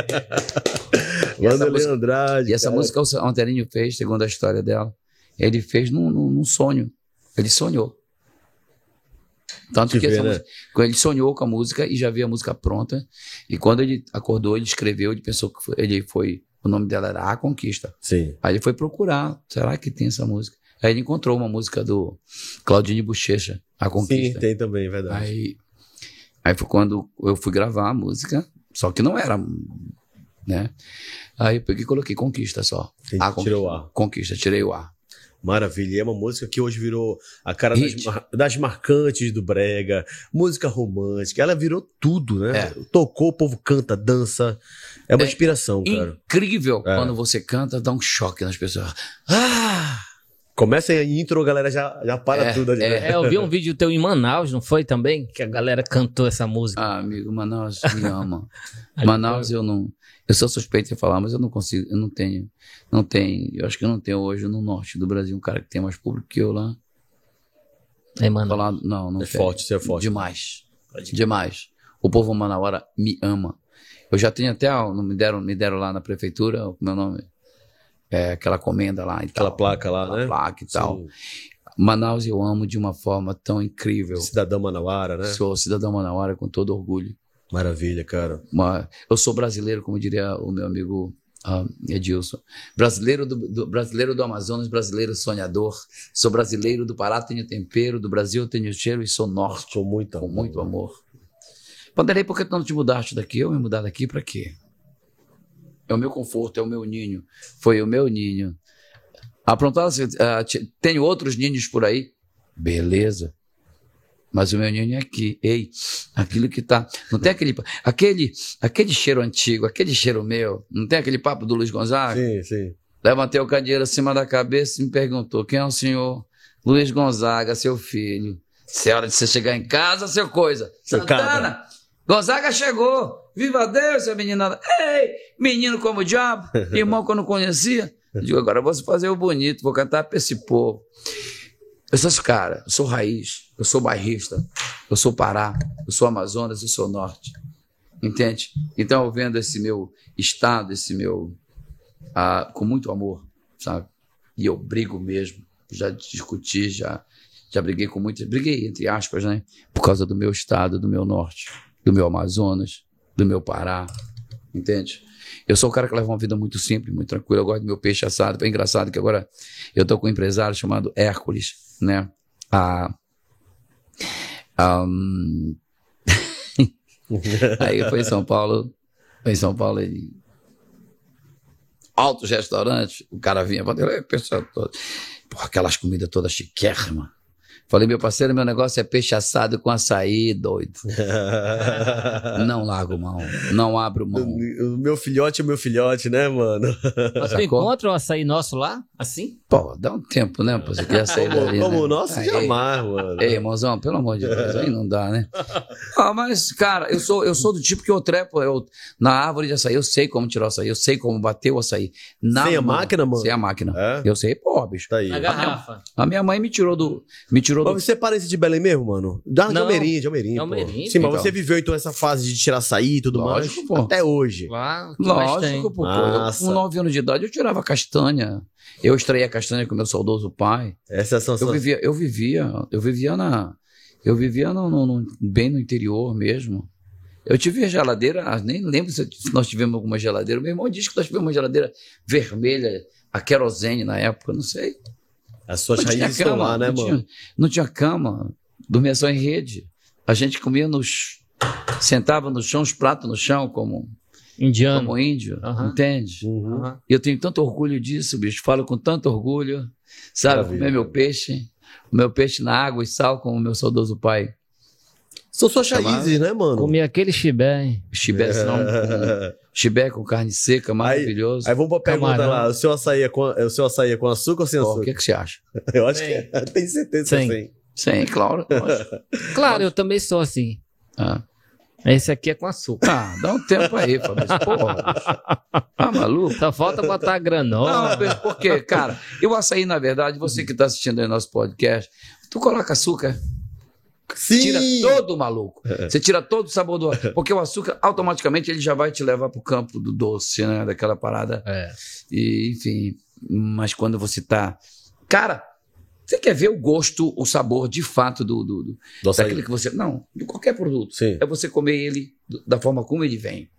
Essa Vanderlei música- Andrade. E essa cara. música o Anterinho fez, segundo a história dela, ele fez num, num, num sonho. Ele sonhou. Tanto Que né? música, quando ele sonhou com a música e já via a música pronta. E quando ele acordou, ele escreveu, ele pensou que foi, ele foi. O nome dela era A Conquista. Sim. Aí ele foi procurar. Será que tem essa música? Aí ele encontrou uma música do Claudine Bochecha, A Sim, Conquista. tem também, verdade. Aí, aí foi quando eu fui gravar a música, só que não era, né? Aí eu peguei e coloquei Conquista só. A tirou o ar. Conquista, tirei o ar. Maravilha. E é uma música que hoje virou a cara das, mar- das marcantes do Brega, música romântica. Ela virou tudo, né? É. Tocou, o povo canta, dança. É uma É inspiração, cara. Incrível É. quando você canta, dá um choque nas pessoas. Ah! Começa a intro, a galera já, já para É, tudo ali. é. né? É, eu vi um vídeo teu em Manaus, não foi também? Que a galera cantou essa música. Ah, amigo, Manaus me ama. Manaus eu não. Eu sou suspeito de falar, mas eu não consigo, eu não tenho. Não tem. Eu acho que eu não tenho hoje no norte do Brasil um cara que tem mais público que eu lá. É, mano. Falar, não, não É tem. forte, isso é forte. Demais. Demais. O povo manauara me ama. Eu já tenho até, ó, me deram, me deram lá na prefeitura, o meu nome é aquela comenda lá e Aquela tal. placa lá, Aquela né? placa e tal. Sim. Manaus eu amo de uma forma tão incrível. Cidadão Manauara, né? Sou cidadão manauara com todo orgulho. Maravilha, cara. Uma- eu sou brasileiro, como diria o meu amigo Ah, Edilson. Brasileiro do, do, brasileiro do Amazonas, brasileiro sonhador. Sou brasileiro do Pará, tenho tempero. Do Brasil tenho cheiro e sou norte. Com muito amor. Com muito amor. Panderei, por que tu não te mudaste daqui? Eu me mudar daqui para quê? É o meu conforto, é o meu ninho. Foi o meu ninho. Aprontar, uh, tenho outros ninhos por aí. Beleza. Mas o meu ninho é aqui. Ei, aquilo que tá. Não tem aquele. Aquele, aquele cheiro antigo, aquele cheiro meu. Não tem aquele papo do Luiz Gonzaga? Sim, sim. Levantei o candeeiro acima da cabeça e me perguntou: quem é o senhor? Luiz Gonzaga, seu filho. Se é hora de você chegar em casa, seu coisa. Seu Santana. Gonzaga chegou. Viva Deus, seu menina. Ei, menino como o diabo. Irmão que eu não conhecia. Eu digo, agora eu vou fazer o bonito, vou cantar pra esse povo. Eu sou esse cara, eu sou raiz, eu sou bairrista, eu sou Pará, eu sou Amazonas, eu sou Norte. Entende? Então, eu vendo esse meu estado, esse meu. Ah, com muito amor, sabe? E eu brigo mesmo. Já discuti, já, já briguei com muitas. Briguei, entre aspas, né? Por causa do meu estado, do meu norte, do meu Amazonas, do meu Pará. Entende? Eu sou um cara que leva uma vida muito simples, muito tranquila. Eu gosto do meu peixe assado. É engraçado que agora eu estou com um empresário chamado Hércules, né? Ah, um... Aí foi em São Paulo, foi em São Paulo e altos restaurantes, o cara vinha, pessoal todo, porra, aquelas comidas todas chiquérrimas. Falei, meu parceiro, meu negócio é peixe assado com açaí, doido. não largo mão, não abro mão. O meu filhote é meu filhote, né, mano? Mas tu encontra o açaí nosso lá, assim? Pô, dá um tempo, né, pô, você quer açaí como, dali, Como né? o nosso, Aí, jamais, mano. Ei, irmãozão, pelo amor de Deus, aí não dá, né? Ah, mas, cara, eu sou, eu sou do tipo que eu trepo eu, na árvore de açaí, eu sei como tirar o açaí, eu sei como bater o açaí. Na Sem a mão, máquina, mano? Sem a máquina. É? Eu sei, pô, bicho. Tá aí. Na garrafa. A minha mãe me tirou do. Me tirou do. Mas você é parente de Belém mesmo, mano? Da de. Almeirim, de. Almeirim, Sim, mas então. você viveu então essa fase de tirar açaí e tudo Lógico, mais pô. até hoje. Lá? Lógico, pô. Massa. Com 9 anos de idade eu tirava castanha. Eu extraía castanha com meu saudoso pai. Essa é a Eu sensação. vivia, eu vivia, eu vivia na. Eu vivia no, no- no- bem no interior mesmo. Eu tive a geladeira, ah, nem lembro se se nós tivemos alguma geladeira. Meu irmão disse que nós tivemos uma geladeira vermelha, a querosene na época, não sei. As suas Não raízes estão lá, né, não mano? Tinha, não tinha cama, dormia só em rede. A gente comia nos. Sentava no chão, os pratos no chão, como, Indiano. como índio, Aham. entende? Uhum. E eu tenho tanto orgulho disso, bicho. Falo com tanto orgulho. Sabe, Maravilha. comer meu peixe, o meu peixe na água e sal, como o meu saudoso pai. São suas Chamado- raízes, né, mano? Comi aquele chibé, hein? Chibé, senão, com, chibé com carne seca, maravilhoso. Aí vamos pra pergunta Camarão. lá. O seu açaí é com, o seu açaí é com açúcar ou sem Pô, o açúcar? que, que você acha? Eu acho Sem. que é. Tenho certeza que é Sem. sem. Sim, claro. lógico. Claro, eu também sou assim. Ah. Esse aqui é com açúcar. Ah, dá um tempo aí, Fabrício. Porra, bicho. Tá maluco? Só falta botar granola. Não, porque, cara, e o açaí, na verdade, você que está assistindo aí nosso podcast, tu coloca açúcar, Sim! tira todo o maluco. Você tira todo o sabor do Porque o açúcar, automaticamente, ele já vai te levar pro campo do doce, né? Daquela parada. É. E, enfim, mas quando você tá. Cara, você quer ver o gosto, o sabor de fato do. do, do daquilo que você. Não, de qualquer produto. Sim. É você comer ele da forma como ele vem.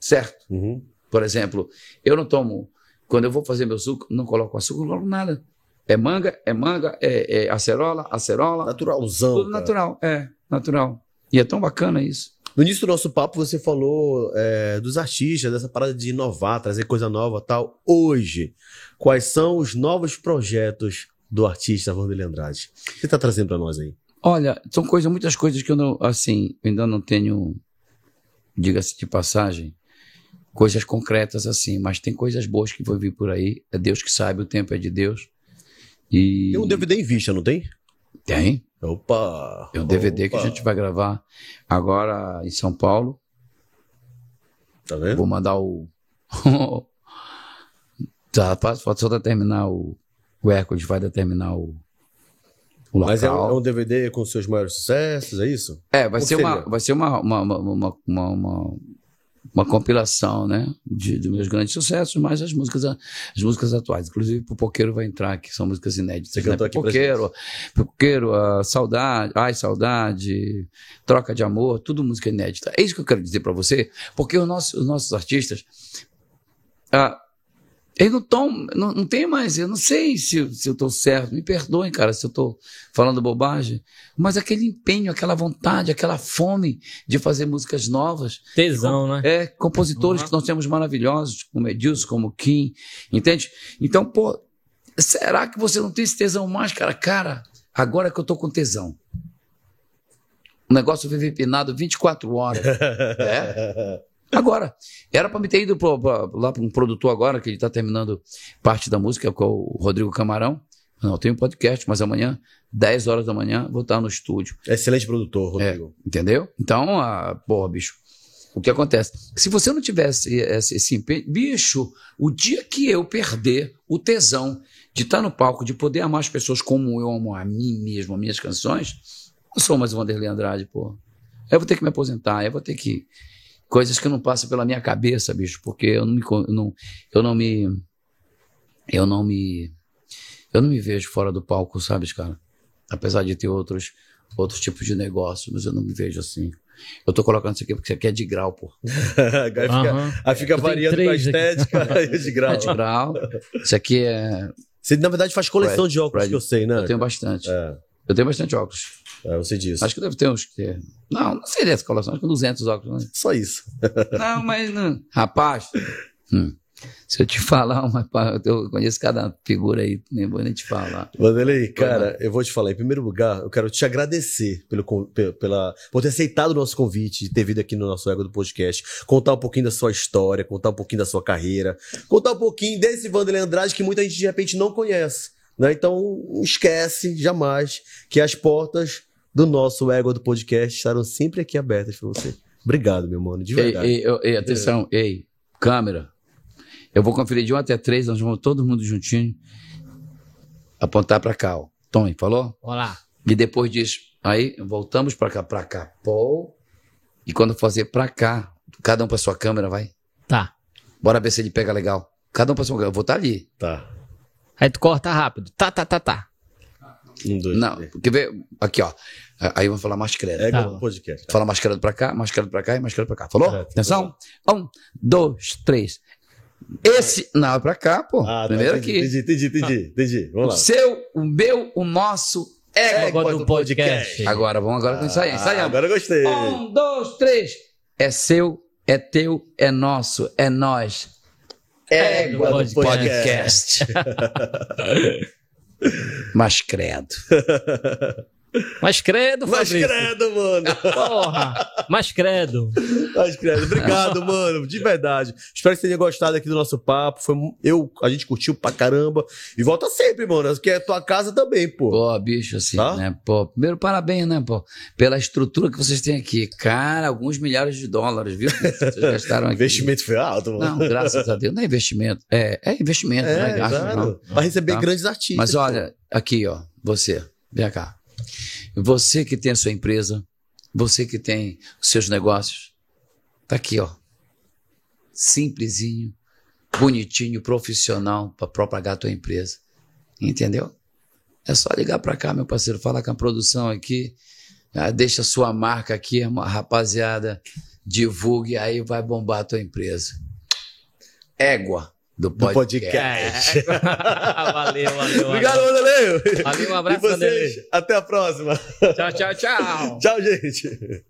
Certo? Uhum. Por exemplo, eu não tomo. Quando eu vou fazer meu suco, não coloco açúcar, não coloco nada. É manga, é manga, é, é acerola, acerola. Naturalzão. Tudo cara. natural, é, natural. E é tão bacana isso. No início do nosso papo, você falou é, dos artistas, dessa parada de inovar, trazer coisa nova tal. Hoje, quais são os novos projetos do artista Vanderlei Andrade? O que você tá trazendo pra nós aí? Olha, são coisas, muitas coisas que eu não, assim, ainda não tenho, diga-se de passagem, coisas concretas assim, mas tem coisas boas que vão vir por aí. É Deus que sabe, o tempo é de Deus. E Tem um DVD em vista, não tem? tem, Opa! é um DVD que a Opa. gente vai gravar agora em São Paulo. Tá vendo? Vou mandar o. tá, falta só determinar o. O Hércules vai determinar o. O local. Mas é um, é um DVD com seus maiores sucessos, é isso? É, vai ser, seria? uma, vai ser uma, uma, uma, uma, uma, uma- uma compilação, né? De, dos meus grandes sucessos, mais as músicas, a- as músicas atuais. Inclusive, Pipoqueiro vai entrar, que são músicas inéditas. Você né? cantou aqui pra Pipoqueiro, Pipoqueiro, ah, Saudade, Ai, Saudade, Troca de Amor, tudo música inédita. É isso que eu quero dizer pra você, porque os nossos, os nossos artistas, ah, eles não estão, não, não tem mais, eu não sei se, se eu estou certo, me perdoem, cara, se eu estou falando bobagem, mas aquele empenho, aquela vontade, aquela fome de fazer músicas novas. Tesão, né? É, compositores uhum. que nós temos maravilhosos, como Edilson, como Kim, entende? Então, pô, será que você não tem esse tesão mais, cara? Cara, agora que eu estou com tesão. O negócio vive empinado 24 horas. é? Agora, era para me ter ido pro, pra, lá para um produtor agora, que ele está terminando parte da música, que é o Rodrigo Camarão. Não, tem um podcast, mas amanhã, 10 horas da manhã, vou estar no estúdio. Excelente produtor, Rodrigo. É, entendeu? Então, ah, porra, bicho, o que acontece? Se você não tivesse esse, esse empenho, bicho, o dia que eu perder o tesão de estar no palco, de poder amar as pessoas como eu amo a mim mesmo, as minhas canções, não sou mais o Vanderlei Andrade, pô. Eu vou ter que me aposentar, eu vou ter que coisas que não passam pela minha cabeça, bicho, porque eu não me, eu não, eu não me, eu não me, eu não me vejo fora do palco, sabes, cara? Apesar de ter outros, outros tipos de negócio, mas eu não me vejo assim. Eu tô colocando isso aqui porque isso aqui é de grau, pô. aí fica, uhum. aí fica variando com a estética, aí é de grau. É de grau. Isso aqui é... Você, na verdade, faz coleção Red, de óculos, Red. que eu sei, né? Eu tenho bastante. É. Eu tenho bastante óculos. É, você disse. Acho que deve ter uns. Não, não seria essa coleção, acho que 200 óculos. Né? Só isso. não, mas não. Rapaz, hum, se eu te falar uma. Eu conheço cada figura aí, nem vou nem te falar. Vanderlei, cara, eu vou te falar. Em primeiro lugar, eu quero te agradecer pelo, pela, por ter aceitado o nosso convite, ter vindo aqui no nosso Ego do Podcast, contar um pouquinho da sua história, contar um pouquinho da sua carreira, contar um pouquinho desse Vanderlei Andrade que muita gente de repente não conhece. Né? Então, esquece jamais que as portas do nosso ego do podcast estarão sempre aqui abertas para você. Obrigado, meu mano, de verdade. Ei, ei, ei atenção, é. ei, câmera. Eu vou conferir de 1 até 3, nós vamos todo mundo juntinho apontar para cá, ó. Tony, falou? Olá. E depois disso, aí voltamos para cá, para cá, Paul. E quando fazer para cá, cada um para sua câmera, vai? Tá. Bora ver se ele pega legal. Cada um para sua câmera. Eu vou estar tá ali. Tá. Aí tu corta rápido. Tá, tá, tá, tá. Um, dois, Não, três. quer ver? Aqui, ó. Aí vamos falar mais credo. É igual tá. podcast. Fala mais credo pra cá, mais credo pra cá e mais credo pra cá. Falou? Atenção? Um, dois, três. Esse. Não, é pra cá, pô. Ah, tá, Primeiro entendi, aqui. Entendi, entendi, entendi, entendi. Vamos lá. O seu, o meu, o nosso. É agora do podcast. podcast. Agora, vamos agora com isso aí. Ah, agora eu gostei. Um, dois, três. É seu, é teu, é nosso, é nós. É do podcast. podcast. Mas credo. Mas credo, Fabrício. Mas credo, mano. Porra. Mas credo. Mas credo. Obrigado, mano. De verdade. Espero que você tenha gostado aqui do nosso papo. Foi, eu, a gente curtiu pra caramba. E volta sempre, mano. Que é tua casa também, pô. Pô, bicho, assim, tá? né? Pô, primeiro parabéns, né, pô? Pela estrutura que vocês têm aqui. Cara, alguns milhares de dólares, viu? Vocês gastaram aqui. investimento foi alto, mano. Não, graças a Deus. Não é investimento. É, é investimento, é, né? Gasto, claro. Pra receber tá? grandes artistas. Mas olha, pô. aqui, ó. Você. Vem cá. Você que tem a sua empresa, você que tem os seus negócios, tá aqui, ó. Simplesinho, bonitinho, profissional para propagar a tua empresa. Entendeu? É só ligar para cá, meu parceiro, falar com a produção aqui, ah, deixa a sua marca aqui, rapaziada, divulgue, aí vai bombar a tua empresa. Égua do podcast. Do podcast. É. valeu, valeu. Obrigado, Vanderlei. Valeu, um abraço, Vanderlei. Até a próxima. Tchau, tchau, tchau. tchau, gente.